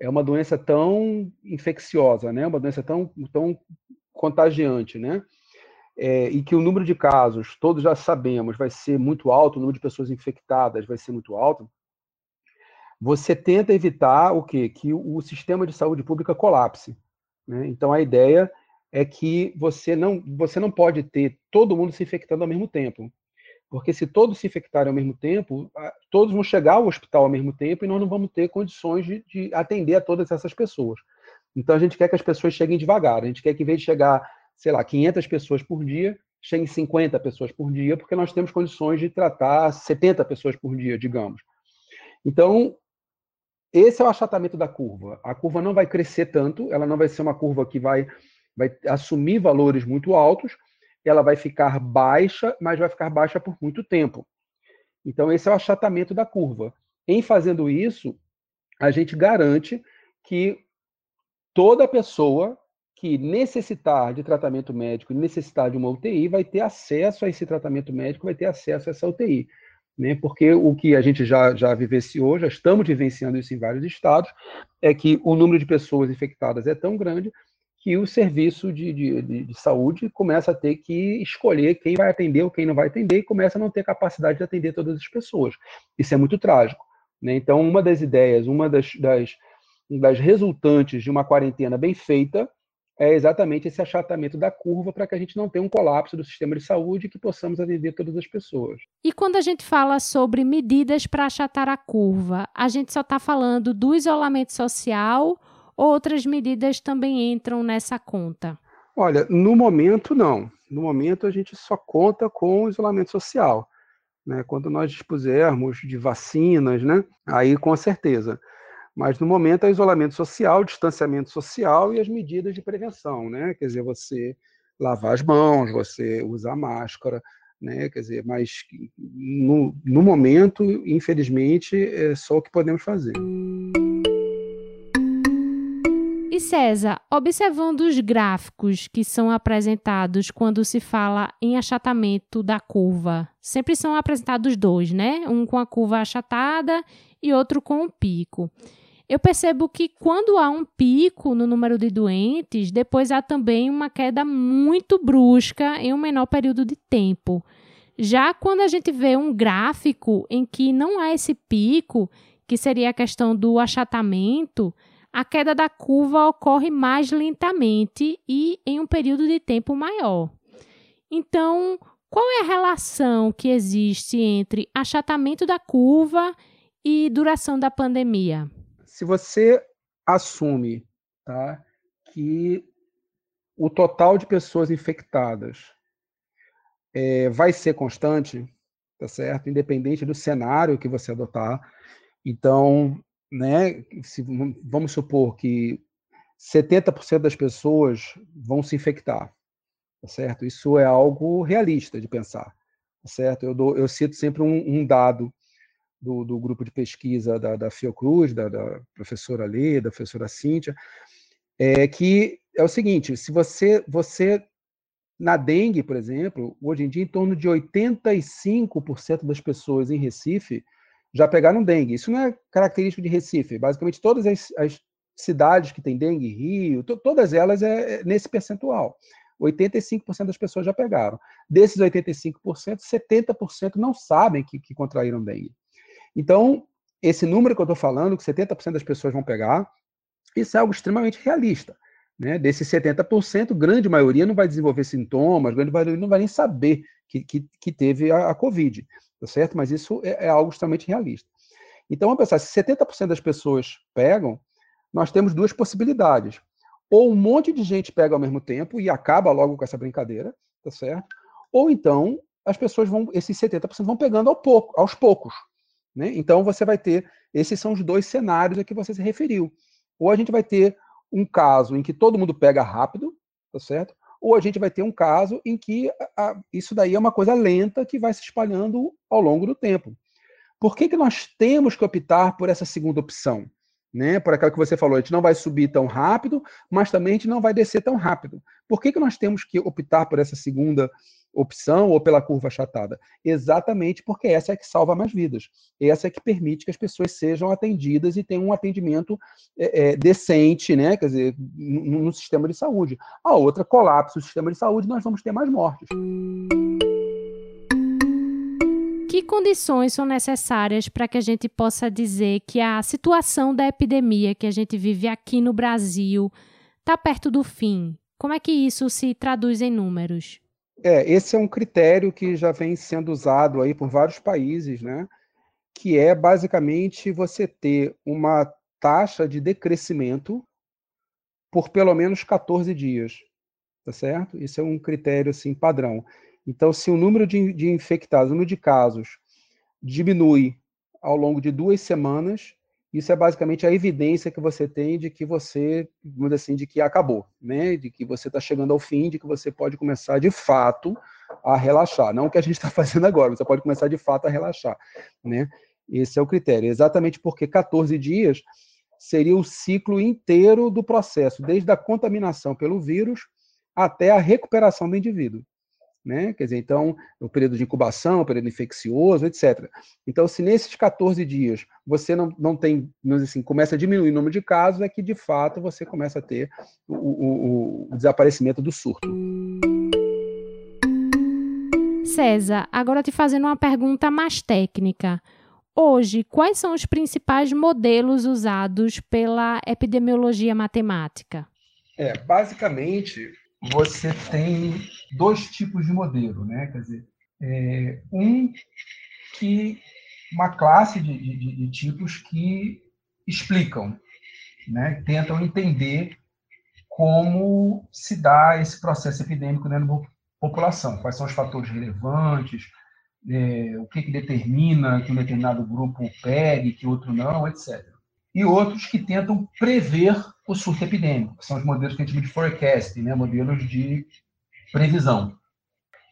é uma doença tão infecciosa, né, uma doença tão, tão contagiante, né, é, e que o número de casos, todos já sabemos, vai ser muito alto, o número de pessoas infectadas vai ser muito alto, você tenta evitar o quê? Que o sistema de saúde pública colapse. Né? Então, a ideia é que você não, você não pode ter todo mundo se infectando ao mesmo tempo. Porque se todos se infectarem ao mesmo tempo, todos vão chegar ao hospital ao mesmo tempo e nós não vamos ter condições de, de atender a todas essas pessoas. Então, a gente quer que as pessoas cheguem devagar. A gente quer que, em vez de chegar sei lá, 500 pessoas por dia, chegue 50 pessoas por dia, porque nós temos condições de tratar 70 pessoas por dia, digamos. Então, esse é o achatamento da curva. A curva não vai crescer tanto, ela não vai ser uma curva que vai, vai assumir valores muito altos, ela vai ficar baixa, mas vai ficar baixa por muito tempo. Então, esse é o achatamento da curva. Em fazendo isso, a gente garante que toda pessoa que necessitar de tratamento médico, necessitar de uma UTI, vai ter acesso a esse tratamento médico, vai ter acesso a essa UTI né? porque o que a gente já, já vivenciou, já estamos vivenciando isso em vários estados, é que o número de pessoas infectadas é tão grande que o serviço de, de, de, saúde começa a ter que escolher quem vai atender ou quem não vai atender e começa a não ter capacidade de atender todas as pessoas. Isso é muito trágico. Né? Então, uma das ideias, uma das, das, das resultantes de uma quarentena bem feita é exatamente esse achatamento da curva para que a gente não tenha um colapso do sistema de saúde e que possamos atender todas as pessoas. E quando a gente fala sobre medidas para achatar a curva, a gente só está falando do isolamento social outras medidas também entram nessa conta? Olha, no momento não. No momento a gente só conta com o isolamento social. Né? Quando nós dispusermos de vacinas, né? aí com certeza. Mas no momento é isolamento social, distanciamento social e as medidas de prevenção, né? Quer dizer, você lavar as mãos, você usar máscara, né? Quer dizer, mas no, no momento, infelizmente, é só o que podemos fazer. César, observando os gráficos que são apresentados quando se fala em achatamento da curva, sempre são apresentados dois, né? Um com a curva achatada e outro com o pico eu percebo que quando há um pico no número de doentes, depois há também uma queda muito brusca em um menor período de tempo. Já quando a gente vê um gráfico em que não há esse pico, que seria a questão do achatamento, a queda da curva ocorre mais lentamente e em um período de tempo maior. Então, qual é a relação que existe entre achatamento da curva e duração da pandemia? se você assume tá, que o total de pessoas infectadas é, vai ser constante, tá certo? Independente do cenário que você adotar. Então, né, se, vamos supor que 70% das pessoas vão se infectar, tá certo? Isso é algo realista de pensar, tá certo? Eu, dou, eu cito sempre um, um dado do, do grupo de pesquisa da, da Fiocruz, da, da professora Lê, da professora Cíntia, é que é o seguinte, se você, você na dengue, por exemplo, hoje em dia, em torno de 85% das pessoas em Recife já pegaram dengue. Isso não é característico de Recife. Basicamente, todas as, as cidades que têm dengue, Rio, todas elas é, é nesse percentual. 85% das pessoas já pegaram. Desses 85%, 70% não sabem que, que contraíram dengue. Então, esse número que eu estou falando, que 70% das pessoas vão pegar, isso é algo extremamente realista. Né? Desses 70%, grande maioria não vai desenvolver sintomas, grande maioria não vai nem saber que, que, que teve a, a, Covid, tá certo? Mas isso é, é algo extremamente realista. Então, vamos pensar, se 70% das pessoas pegam, nós temos duas possibilidades. Ou um monte de gente pega ao mesmo tempo e acaba logo com essa brincadeira, tá certo? Ou então, as pessoas vão, esses 70% vão pegando ao pouco, aos poucos, né? Então, você vai ter, esses são os dois cenários a que você se referiu. Ou a gente vai ter um caso em que todo mundo pega rápido, tá certo? Ou a gente vai ter um caso em que a, a, isso daí é uma coisa lenta que vai se espalhando ao longo do tempo. Por que, que nós temos que optar por essa segunda opção? Né? Por aquela que você falou, a gente não vai subir tão rápido, mas também a gente não vai descer tão rápido. Por que, que nós temos que optar por essa segunda opção ou pela curva achatada? Exatamente porque essa é que salva mais vidas. Essa é que permite que as pessoas sejam atendidas e tenham um atendimento é, é, decente, né? Quer dizer, no, sistema de saúde. A outra, colapso do sistema de saúde, nós vamos ter mais mortes. Que condições são necessárias para que a gente possa dizer que a situação da epidemia que a gente vive aqui no Brasil está perto do fim? Como é que isso se traduz em números? É, esse é um critério que já vem sendo usado aí por vários países, né? Que é basicamente você ter uma taxa de decrescimento por pelo menos 14 dias, tá certo? Isso é um critério assim padrão. Então, se o número de, de infectados, o número de casos diminui ao longo de duas semanas, isso é basicamente a evidência que você tem de que você, assim, de que acabou, né? De que você está chegando ao fim, de que você pode começar de fato a relaxar. Não o que a gente está fazendo agora, você pode começar de fato a relaxar, né? Esse é o critério. Exatamente porque 14 dias seria o ciclo inteiro do processo, desde a contaminação pelo vírus até a recuperação do indivíduo né? Quer dizer, então, o período de incubação, o período infeccioso, etc. Então, se nesses 14 dias você não, não tem, assim, começa a diminuir o número de casos, é que de fato você começa a ter o, o, o desaparecimento do surto. César, agora te fazendo uma pergunta mais técnica. Hoje, quais são os principais modelos usados pela epidemiologia matemática? É, basicamente, você tem dois tipos de modelo, né? Quer dizer, é, um que uma classe de, de, de, tipos que explicam, né? Tentam entender como se dá esse processo epidêmico dentro da população, quais são os fatores relevantes, é, o que, que determina que um determinado grupo pegue, que outro não, etc. E outros que tentam prever o surto epidêmico, que são os modelos que a gente chama de forecasting, né? modelos de previsão.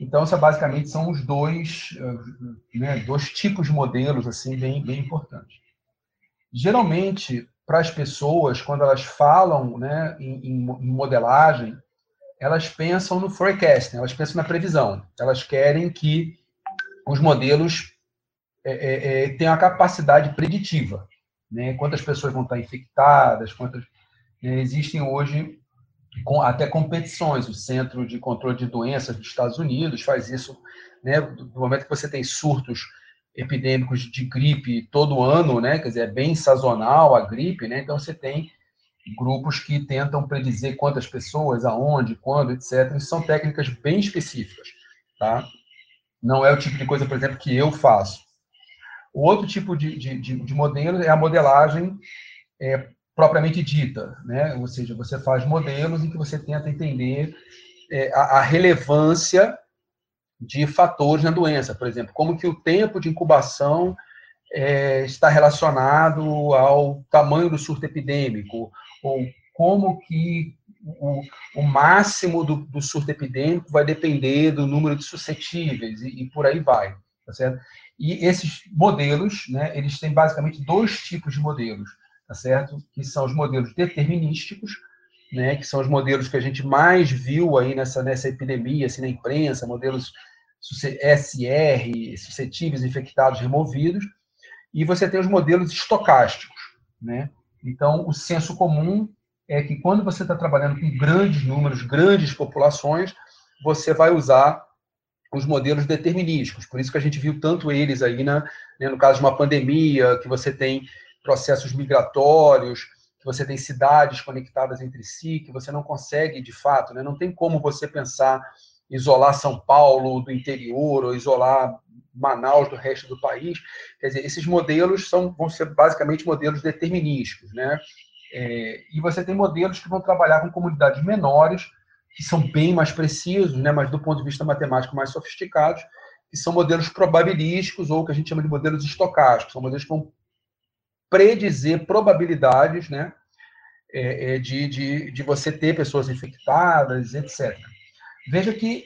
Então, isso basicamente são os dois, eh, né, dois tipos de modelos assim bem, bem importantes. Geralmente, para as pessoas, quando elas falam né, em, em, modelagem, elas pensam no forecasting, elas pensam na previsão. Elas querem que os modelos é, é, tenham a capacidade preditiva. Né? Quantas pessoas vão estar infectadas, quantas... Né, existem hoje com, até competições. O Centro de Controle de Doenças dos Estados Unidos faz isso, né, no momento que você tem surtos epidêmicos de gripe todo ano, né, quer dizer, é bem sazonal a gripe, né, então você tem grupos que tentam predizer quantas pessoas, aonde, quando, etc. Isso são técnicas bem específicas, tá? Não é o tipo de coisa, por exemplo, que eu faço. O outro tipo de, de, de, de modelo é a modelagem é, propriamente dita, né? Ou seja, você faz modelos em que você tenta entender é, a, a, relevância de fatores na doença, por exemplo, como que o tempo de incubação é, está relacionado ao tamanho do surto epidêmico, ou como que o, o máximo do, do, surto epidêmico vai depender do número de suscetíveis e, e por aí vai, tá certo? E esses modelos, né, eles têm basicamente dois tipos de modelos tá certo? Que são os modelos determinísticos, né, que são os modelos que a gente mais viu aí nessa, nessa epidemia, assim, na imprensa, modelos SR, suscetíveis, infectados, removidos, e você tem os modelos estocásticos, né? Então, o senso comum é que quando você está trabalhando com grandes números, grandes populações, você vai usar os modelos determinísticos. Por isso que a gente viu tanto eles aí na, né, no caso de uma pandemia, que você tem processos migratórios, que você tem cidades conectadas entre si, que você não consegue, de fato, né? não tem como você pensar isolar São Paulo do interior ou isolar Manaus do resto do país. Quer dizer, esses modelos são, vão ser basicamente modelos determinísticos, né? É, e você tem modelos que vão trabalhar com comunidades menores, que são bem mais precisos, né? mas do ponto de vista matemático mais sofisticados, que são modelos probabilísticos ou que a gente chama de modelos estocásticos, são modelos que vão predizer probabilidades né, é, é, de, de, de você ter pessoas infectadas, etc. Veja que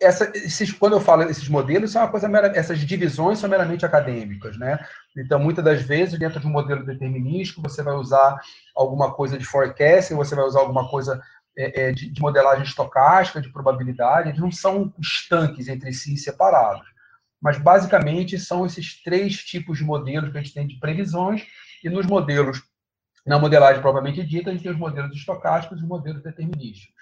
essa, esses, quando eu falo esses modelos, são uma coisa mera, essas divisões são meramente acadêmicas, né? Então, muitas das vezes, dentro de um modelo determinístico, você vai usar alguma coisa de forecasting, você vai usar alguma coisa é, é, de, de, modelagem estocástica, de probabilidade, eles não são estanques entre si separados. Mas, basicamente, são esses três tipos de modelos que a gente tem de previsões, e nos modelos, na modelagem propriamente dita, a gente tem os modelos estocásticos e os modelos determinísticos.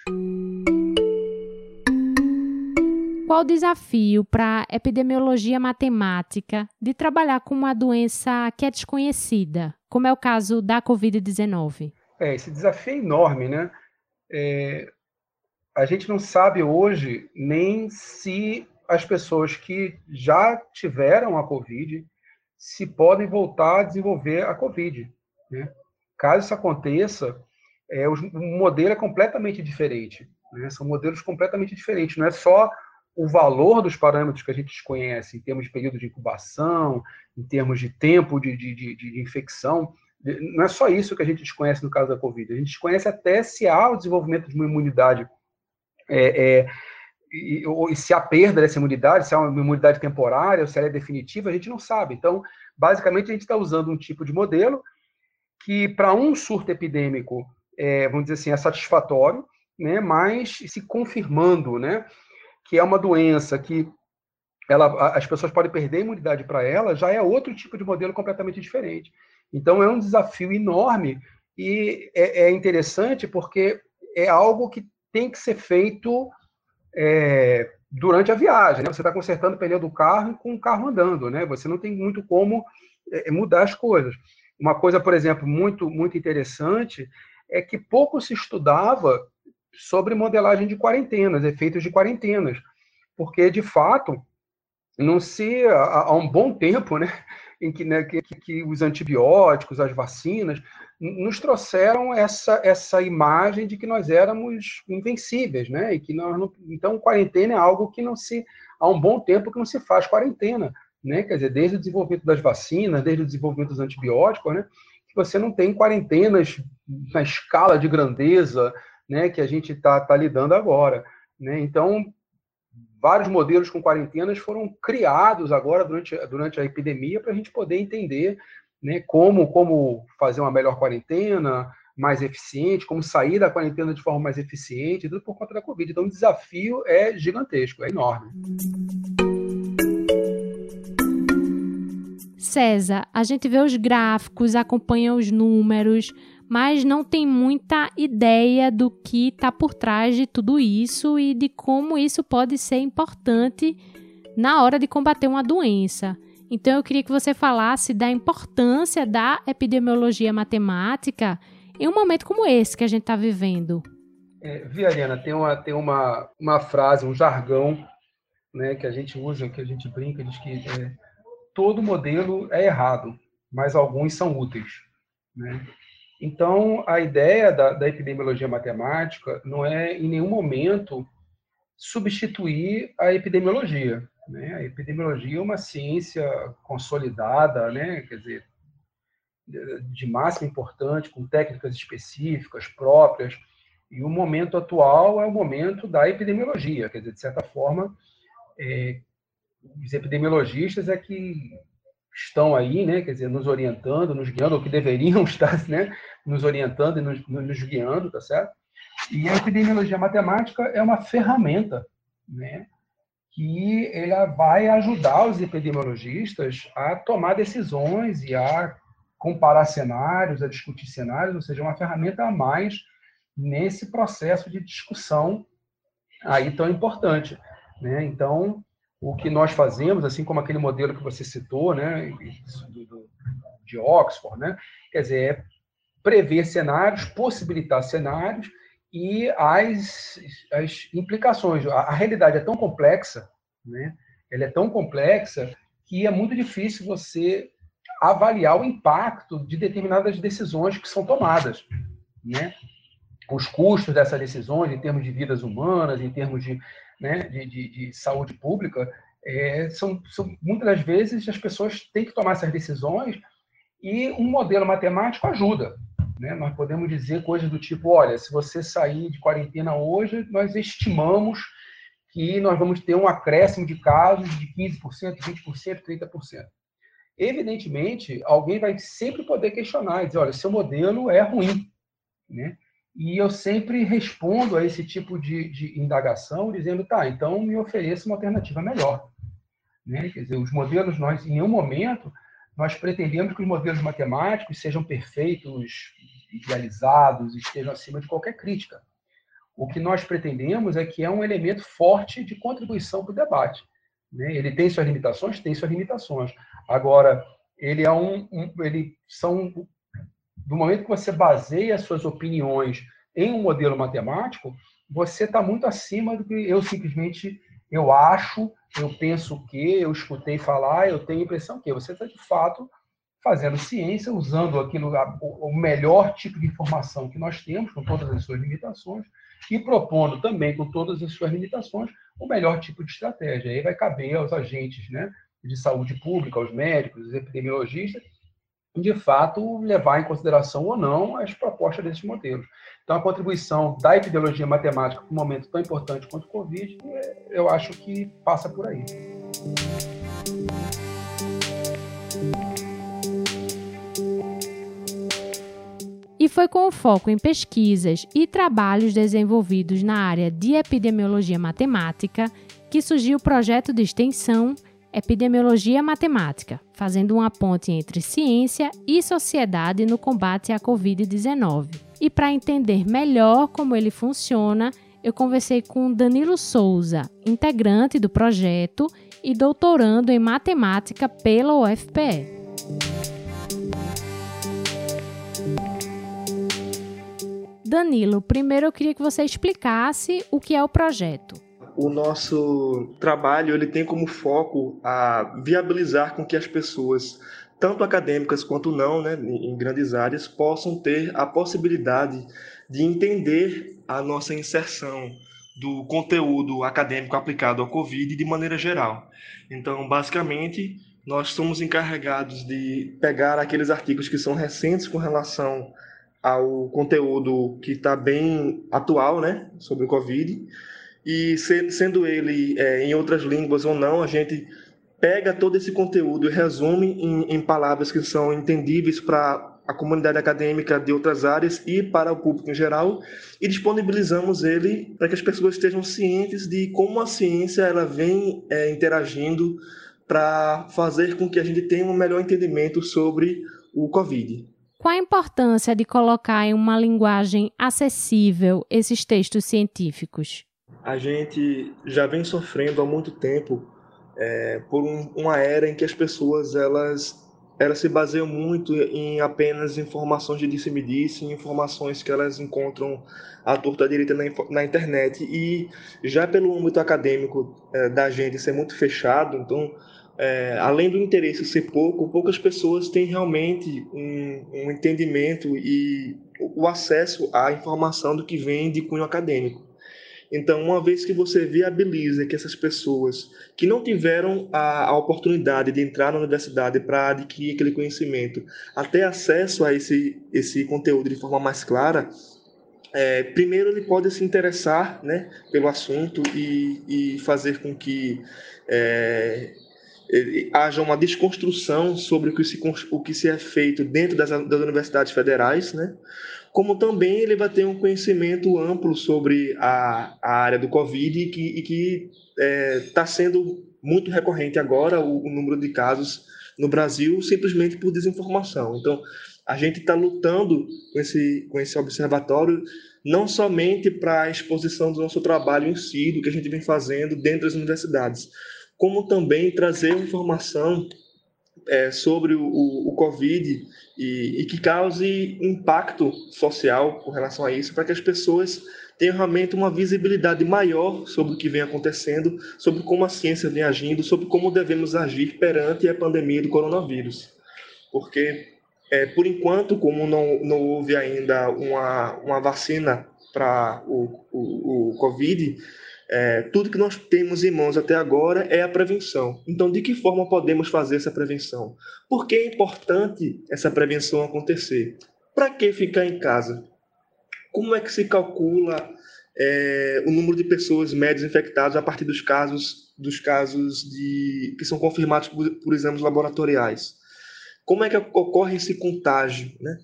Qual o desafio para a epidemiologia matemática de trabalhar com uma doença que é desconhecida, como é o caso da Covid-19? É, esse desafio é enorme, né? É, a gente não sabe hoje nem se as pessoas que já tiveram a Covid se podem voltar a desenvolver a Covid. Né? Caso isso aconteça, é, o modelo é completamente diferente. Né? São modelos completamente diferentes. Não é só o valor dos parâmetros que a gente desconhece em termos de período de incubação, em termos de tempo de, de, de, de infecção, não é só isso que a gente desconhece no caso da Covid. A gente desconhece até se há o desenvolvimento de uma imunidade é, é, e, ou, e, se há perda dessa imunidade, se há uma imunidade temporária ou se ela é definitiva, a gente não sabe. Então, basicamente, a gente está usando um tipo de modelo que, para um surto epidêmico, é, vamos dizer assim, é satisfatório, né, mas se confirmando né, que é uma doença que ela, as pessoas podem perder a imunidade para ela, já é outro tipo de modelo completamente diferente. Então, é um desafio enorme e é, é interessante porque é algo que tem que ser feito é, durante a viagem. Né? Você está consertando o pneu do carro com o carro andando, né? Você não tem muito como é, mudar as coisas. Uma coisa, por exemplo, muito muito interessante é que pouco se estudava sobre modelagem de quarentenas, efeitos de quarentenas, porque de fato não se há, há um bom tempo, né, em que, né, que, que, os antibióticos, as vacinas, nos trouxeram essa, essa imagem de que nós éramos invencíveis, né? E que nós não, então quarentena é algo que não se há um bom tempo que não se faz quarentena, né? Quer dizer, desde o desenvolvimento das vacinas, desde o desenvolvimento dos antibióticos, né? Que você não tem quarentenas na escala de grandeza, né? Que a gente está tá lidando agora, né? Então vários modelos com quarentenas foram criados agora durante, durante a epidemia para a gente poder entender né, como, como fazer uma melhor quarentena, mais eficiente, como sair da quarentena de forma mais eficiente, tudo por conta da Covid. Então, o desafio é gigantesco, é enorme. César, a gente vê os gráficos, acompanha os números, mas não tem muita ideia do que está por trás de tudo isso e de como isso pode ser importante na hora de combater uma doença. Então eu queria que você falasse da importância da epidemiologia matemática em um momento como esse que a gente está vivendo. É, Viariana, tem, uma, tem uma, uma frase, um jargão né, que a gente usa, que a gente brinca, diz que é, todo modelo é errado, mas alguns são úteis. Né? Então, a ideia da, da epidemiologia matemática não é, em nenhum momento, substituir a epidemiologia. Né? A epidemiologia é uma ciência consolidada, né? quer dizer, de máxima importância, com técnicas específicas próprias, e o momento atual é o momento da epidemiologia, quer dizer, de certa forma, é, os epidemiologistas é que estão aí, né, quer dizer, nos orientando, nos guiando, ou que deveriam estar, né, nos orientando e nos, nos guiando, tá certo? E a epidemiologia matemática é uma ferramenta, né, que ela vai ajudar os epidemiologistas a tomar decisões e a comparar cenários, a discutir cenários, ou seja, uma ferramenta a mais nesse processo de discussão aí tão importante, né? Então, o que nós fazemos, assim como aquele modelo que você citou, né, de Oxford, né, quer dizer, é prever cenários, possibilitar cenários e as, as implicações. A, a realidade é tão complexa, né, ela é tão complexa que é muito difícil você avaliar o impacto de determinadas decisões que são tomadas, né? Os custos dessas decisões em termos de vidas humanas, em termos de né, de, de, de saúde pública, é, são, são, muitas das vezes as pessoas têm que tomar essas decisões e um modelo matemático ajuda. Né? Nós podemos dizer coisas do tipo: olha, se você sair de quarentena hoje, nós estimamos que nós vamos ter um acréscimo de casos de 15%, 20%, 30%. Evidentemente, alguém vai sempre poder questionar e dizer: olha, seu modelo é ruim. Né? E eu sempre respondo a esse tipo de, de indagação dizendo, tá, então me ofereça uma alternativa melhor. Né? Quer dizer, os modelos, nós, em nenhum momento, nós pretendemos que os modelos matemáticos sejam perfeitos, idealizados, estejam acima de qualquer crítica. O que nós pretendemos é que é um elemento forte de contribuição para o debate. Né? Ele tem suas limitações? Tem suas limitações. Agora, ele é um, um ele são do momento que você baseia suas opiniões em um modelo matemático, você está muito acima do que eu simplesmente eu acho, eu penso que, eu escutei falar, eu tenho a impressão que você está de fato fazendo ciência, usando aquilo, o melhor tipo de informação que nós temos, com todas as suas limitações, e propondo também, com todas as suas limitações, o melhor tipo de estratégia. Aí vai caber aos agentes né, de saúde pública, aos médicos, aos epidemiologistas, de fato, levar em consideração ou não as propostas desses modelos. Então, a contribuição da epidemiologia matemática para um momento tão importante quanto o Covid, eu acho que passa por aí. E foi com o foco em pesquisas e trabalhos desenvolvidos na área de epidemiologia matemática que surgiu o projeto de extensão Epidemiologia Matemática, fazendo uma ponte entre ciência e sociedade no combate à Covid-19. E para entender melhor como ele funciona, eu conversei com Danilo Souza, integrante do projeto e doutorando em matemática pela UFPE. Danilo, primeiro eu queria que você explicasse o que é o projeto o nosso trabalho ele tem como foco a viabilizar com que as pessoas, tanto acadêmicas quanto não, né, em grandes áreas, possam ter a possibilidade de entender a nossa inserção do conteúdo acadêmico aplicado ao Covid de maneira geral. Então, basicamente, nós somos encarregados de pegar aqueles artigos que são recentes com relação ao conteúdo que está bem atual, né, sobre o Covid, e sendo ele é, em outras línguas ou não, a gente pega todo esse conteúdo e resume em, em palavras que são entendíveis para a comunidade acadêmica de outras áreas e para o público em geral e disponibilizamos ele para que as pessoas estejam cientes de como a ciência ela vem é, interagindo para fazer com que a gente tenha um melhor entendimento sobre o Covid. Qual a importância de colocar em uma linguagem acessível esses textos científicos? A gente já vem sofrendo há muito tempo é, por um, uma era em que as pessoas elas elas se baseiam muito em apenas informações de disse-me-disse, informações que elas encontram à torta direita na, na, internet. E já pelo âmbito acadêmico é, da gente ser muito fechado, então, é, além do interesse ser pouco, poucas pessoas têm realmente um, um entendimento e o acesso à informação do que vem de cunho acadêmico. Então, uma vez que você viabiliza que essas pessoas que não tiveram a, a oportunidade de entrar na universidade para adquirir aquele conhecimento, até acesso a esse, esse conteúdo de forma mais clara, é, primeiro ele pode se interessar né, pelo assunto e, e fazer com que é, haja uma desconstrução sobre o que se, o que se é feito dentro das, das universidades federais, né? Como também ele vai ter um conhecimento amplo sobre a, a área do Covid e que está é, tá sendo muito recorrente agora o, o, número de casos no Brasil simplesmente por desinformação. Então, a gente está lutando com esse, com esse observatório não somente para a exposição do nosso trabalho em si, do que a gente vem fazendo dentro das universidades, como também trazer informação é, sobre o, o, Covid e, e, que cause impacto social com relação a isso, para que as pessoas tenham realmente uma visibilidade maior sobre o que vem acontecendo, sobre como a ciência vem agindo, sobre como devemos agir perante a pandemia do coronavírus. Porque, é, por enquanto, como não, não houve ainda uma, uma vacina para o, o, o Covid, é, tudo que nós temos em mãos até agora é a prevenção. Então, de que forma podemos fazer essa prevenção? Por que é importante essa prevenção acontecer? Para que ficar em casa? Como é que se calcula é, o número de pessoas médias infectadas a partir dos casos dos casos de que são confirmados por, por exames laboratoriais? Como é que ocorre esse contágio? Né?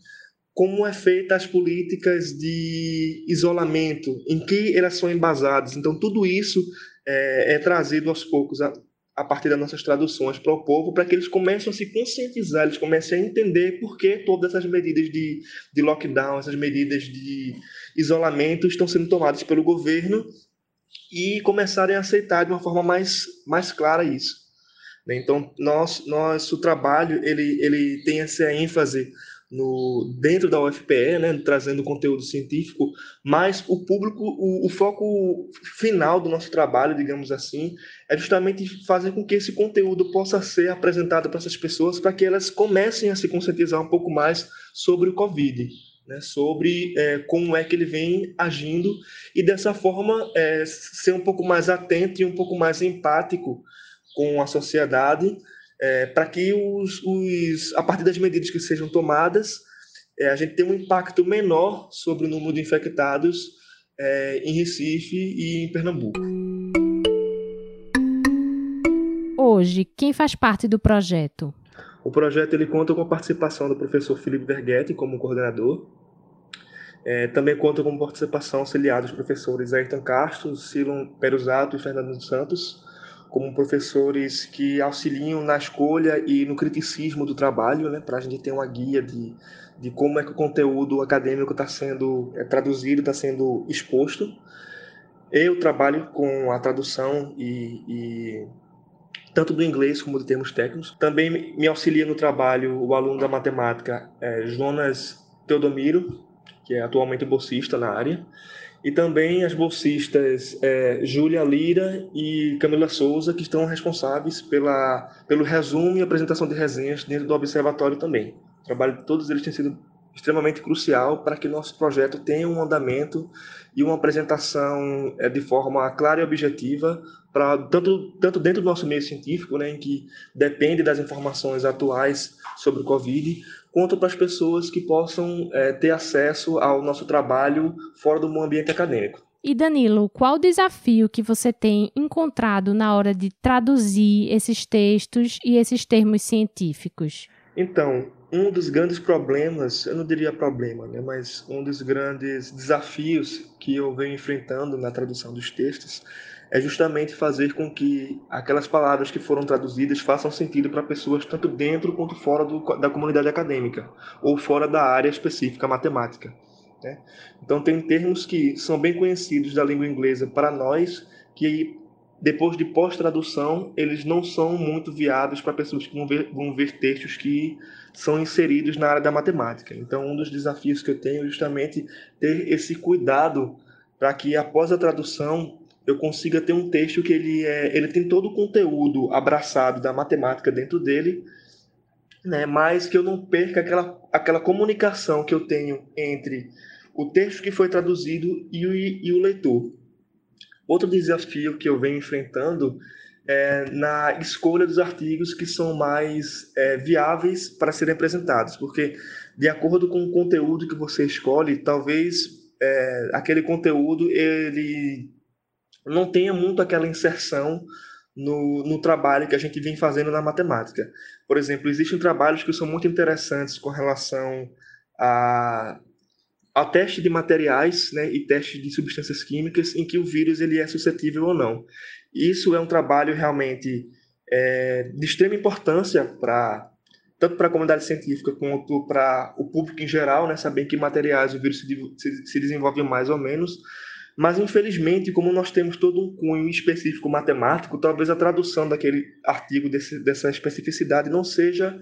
Como é feita as políticas de isolamento, em que elas são embasadas. Então, tudo isso é, é trazido aos poucos a, a, partir das nossas traduções para o povo, para que eles comecem a se conscientizar, eles comecem a entender por que todas essas medidas de, de lockdown, essas medidas de isolamento estão sendo tomadas pelo governo e começarem a aceitar de uma forma mais, mais clara isso. Então, nosso, nosso trabalho ele, ele tem essa ênfase no, dentro da UFPE, né, trazendo conteúdo científico, mas o público, o, o, foco final do nosso trabalho, digamos assim, é justamente fazer com que esse conteúdo possa ser apresentado para essas pessoas, para que elas comecem a se conscientizar um pouco mais sobre o Covid, né, sobre é, como é que ele vem agindo e dessa forma é, ser um pouco mais atento e um pouco mais empático com a sociedade é, para que os, os, a partir das medidas que sejam tomadas, é, a gente tenha um impacto menor sobre o número de infectados é, em Recife e em Pernambuco. Hoje, quem faz parte do projeto? O projeto ele conta com a participação do professor Felipe Verghetti como coordenador. É, também conta com participação auxiliar dos professores Ayrton Castro, Silon Perusato e Fernando Santos, como professores que auxiliam na escolha e no criticismo do trabalho, né, para a gente ter uma guia de, de como é que o conteúdo acadêmico está sendo é, traduzido, está sendo exposto. Eu trabalho com a tradução e, e tanto do inglês como de termos técnicos. Também me auxilia no trabalho o aluno da matemática é, Jonas Teodomiro, que é atualmente bolsista na área e também as bolsistas é, Júlia Lira e Camila Souza, que estão responsáveis pela, pelo resumo e apresentação de resenhas dentro do observatório também. O trabalho de todos eles tem sido extremamente crucial para que nosso projeto tenha um andamento e uma apresentação é, de forma clara e objetiva para tanto tanto dentro do nosso meio científico, né, em que depende das informações atuais sobre o COVID, quanto para as pessoas que possam é, ter acesso ao nosso trabalho fora do ambiente acadêmico. E Danilo, qual o desafio que você tem encontrado na hora de traduzir esses textos e esses termos científicos? Então, um dos grandes problemas, eu não diria problema, né, mas um dos grandes desafios que eu venho enfrentando na tradução dos textos é justamente fazer com que aquelas palavras que foram traduzidas façam sentido para pessoas tanto dentro quanto fora do, da comunidade acadêmica ou fora da área específica matemática. Né? Então, tem termos que são bem conhecidos da língua inglesa para nós que depois de pós-tradução, eles não são muito viáveis para pessoas que vão ver, vão ver textos que são inseridos na área da matemática. Então, um dos desafios que eu tenho é justamente ter esse cuidado para que após a tradução eu consiga ter um texto que ele, é, ele tem todo o conteúdo abraçado da matemática dentro dele, né, mas que eu não perca aquela, aquela comunicação que eu tenho entre o texto que foi traduzido e o, e o leitor. Outro desafio que eu venho enfrentando é na escolha dos artigos que são mais é, viáveis para serem apresentados, porque de acordo com o conteúdo que você escolhe, talvez é, aquele conteúdo ele não tenha muito aquela inserção no, no, trabalho que a gente vem fazendo na matemática. Por exemplo, existem trabalhos que são muito interessantes com relação a, a teste de materiais né, e teste de substâncias químicas em que o vírus ele é suscetível ou não. Isso é um trabalho realmente é, de extrema importância para tanto para a comunidade científica quanto para o público em geral, né, saber que materiais o vírus se, se, se desenvolve mais ou menos, mas, infelizmente, como nós temos todo um cunho específico matemático, talvez a tradução daquele artigo, desse, dessa especificidade, não seja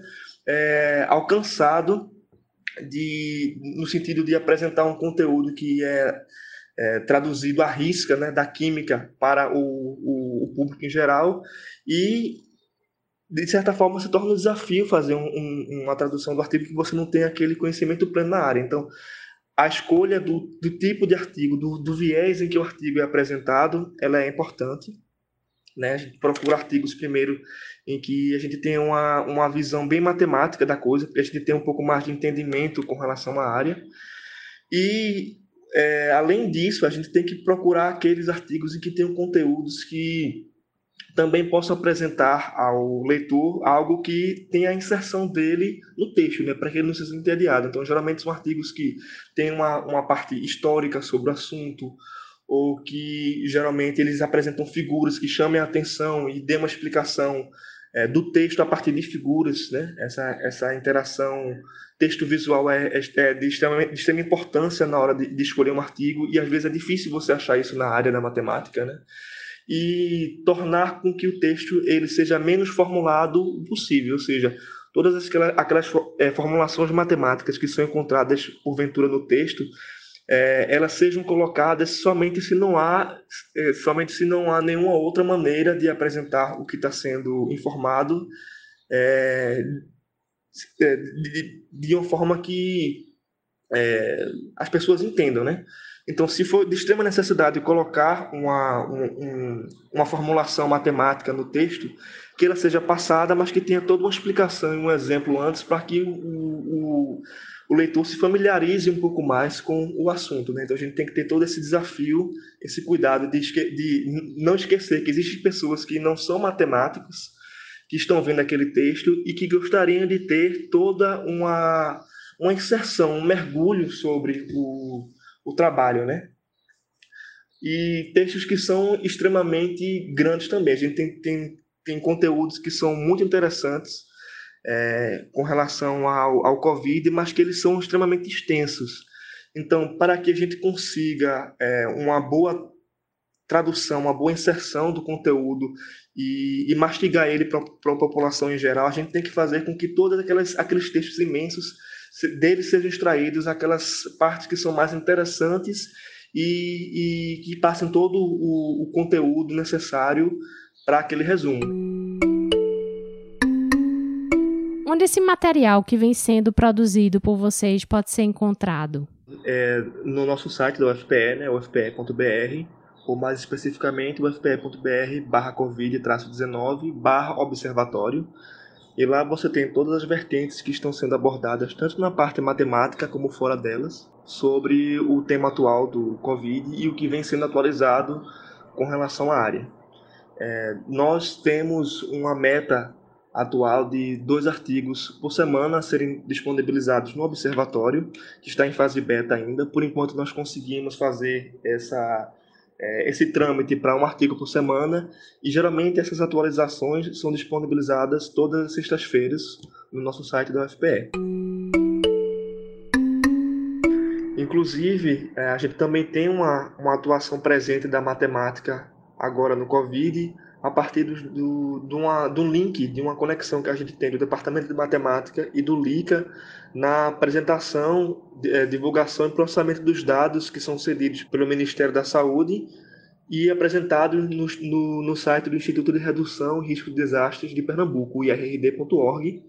é, alcançado de, no sentido de apresentar um conteúdo que é, é traduzido à risca né, da química para o, o, o, público em geral e de certa forma se torna um desafio fazer um, um, uma tradução do artigo que você não tem aquele conhecimento pleno na área. Então, a escolha do, do tipo de artigo, do, do, viés em que o artigo é apresentado, ela é importante. Né? A gente procura artigos primeiro em que a gente tem uma, uma visão bem matemática da coisa, porque a gente tem um pouco mais de entendimento com relação à área. E, é, além disso, a gente tem que procurar aqueles artigos em que tenham conteúdos que também possa apresentar ao leitor algo que tenha a inserção dele no texto, né, para que ele não se sinta entediado. Então, geralmente são artigos que têm uma, uma parte histórica sobre o assunto, ou que geralmente eles apresentam figuras que chamem a atenção e dêem uma explicação é, do texto a partir de figuras, né? Essa, essa interação texto-visual é, é, é de, extrema, de extrema importância na hora de, de escolher um artigo e às vezes é difícil você achar isso na área da matemática, né? E tornar com que o texto ele seja menos formulado possível, ou seja, todas aquelas, aquelas é, formulações matemáticas que são encontradas porventura no texto, é, elas sejam colocadas somente se não há é, somente se não há nenhuma outra maneira de apresentar o que está sendo informado de, de, uma forma que as pessoas entendam, né? Então, se for de extrema necessidade colocar uma, um, uma formulação matemática no texto, que ela seja passada, mas que tenha toda uma explicação e um exemplo antes para que o, o, o, leitor se familiarize um pouco mais com o assunto. Né? Então, a gente tem que ter todo esse desafio, esse cuidado de, de não esquecer que existem pessoas que não são matemáticos, que estão vendo aquele texto e que gostariam de ter toda uma, uma inserção, um mergulho sobre o o trabalho, né? E textos que são extremamente grandes também. A gente tem, tem, tem conteúdos que são muito interessantes é, com relação ao, ao Covid, mas que eles são extremamente extensos. Então, para que a gente consiga é, uma boa tradução, uma boa inserção do conteúdo e, e mastigar ele para a população em geral, a gente tem que fazer com que todos aquelas, aqueles textos imensos deles sejam extraídos aquelas partes que são mais interessantes e, e que passem todo o, o conteúdo necessário para aquele resumo. Onde esse material que vem sendo produzido por vocês pode ser encontrado? É, no nosso site da UFPE, né, ufpe.br, ou mais especificamente ufpe.br barra covid-19 barra observatório. E lá você tem todas as vertentes que estão sendo abordadas, tanto na parte matemática como fora delas, sobre o tema atual do Covid e o que vem sendo atualizado com relação à área. É, nós temos uma meta atual de dois artigos por semana serem disponibilizados no observatório, que está em fase beta ainda. Por enquanto, nós conseguimos fazer essa é, esse trâmite para um artigo por semana e geralmente essas atualizações são disponibilizadas todas as sextas-feiras no nosso site da UFPE. Inclusive, é, a gente também tem uma, uma atuação presente da matemática agora no Covid, a partir do, do, de, uma, de um link, de uma conexão que a gente tem do Departamento de Matemática e do LICA na apresentação, é, divulgação e processamento dos dados que são cedidos pelo Ministério da Saúde e apresentados no, no, no site do Instituto de Redução e Risco de Desastres de Pernambuco, irrd.org,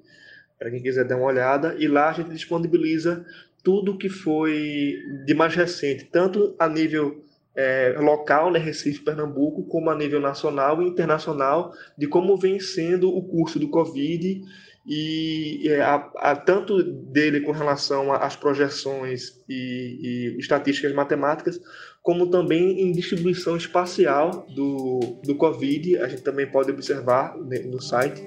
para quem quiser dar uma olhada, e lá a gente disponibiliza tudo que foi de mais recente, tanto a nível é, local, né, Recife, Pernambuco, como a nível nacional e internacional, de como vem sendo o curso do Covid e é, a, a, tanto dele com relação às projeções e, e, estatísticas matemáticas, como também em distribuição espacial do, do Covid, a gente também pode observar no site.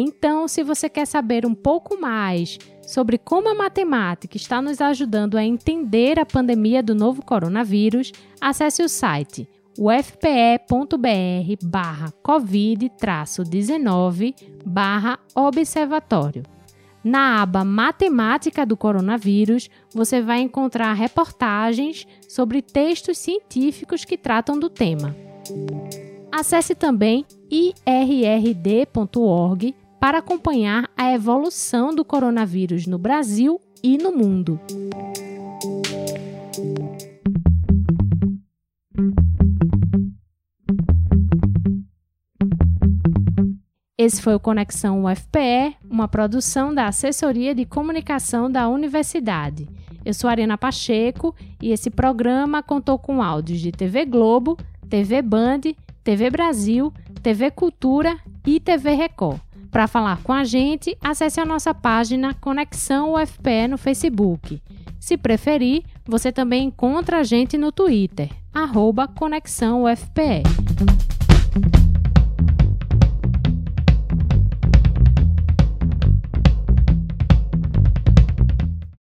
Então, se você quer saber um pouco mais sobre como a matemática está nos ajudando a entender a pandemia do novo coronavírus, acesse o site ufpe.br barra covid-19 barra observatório. Na aba Matemática do Coronavírus, você vai encontrar reportagens sobre textos científicos que tratam do tema. Acesse também irrd.org para acompanhar a evolução do coronavírus no Brasil e no mundo. Esse foi o Conexão UFPE, uma produção da Assessoria de Comunicação da Universidade. Eu sou Ariana Pacheco e esse programa contou com áudios de TV Globo, TV Band, TV Brasil, TV Cultura e TV Record. Para falar com a gente, acesse a nossa página Conexão UFPE no Facebook. Se preferir, você também encontra a gente no Twitter, arroba Conexão UFPE.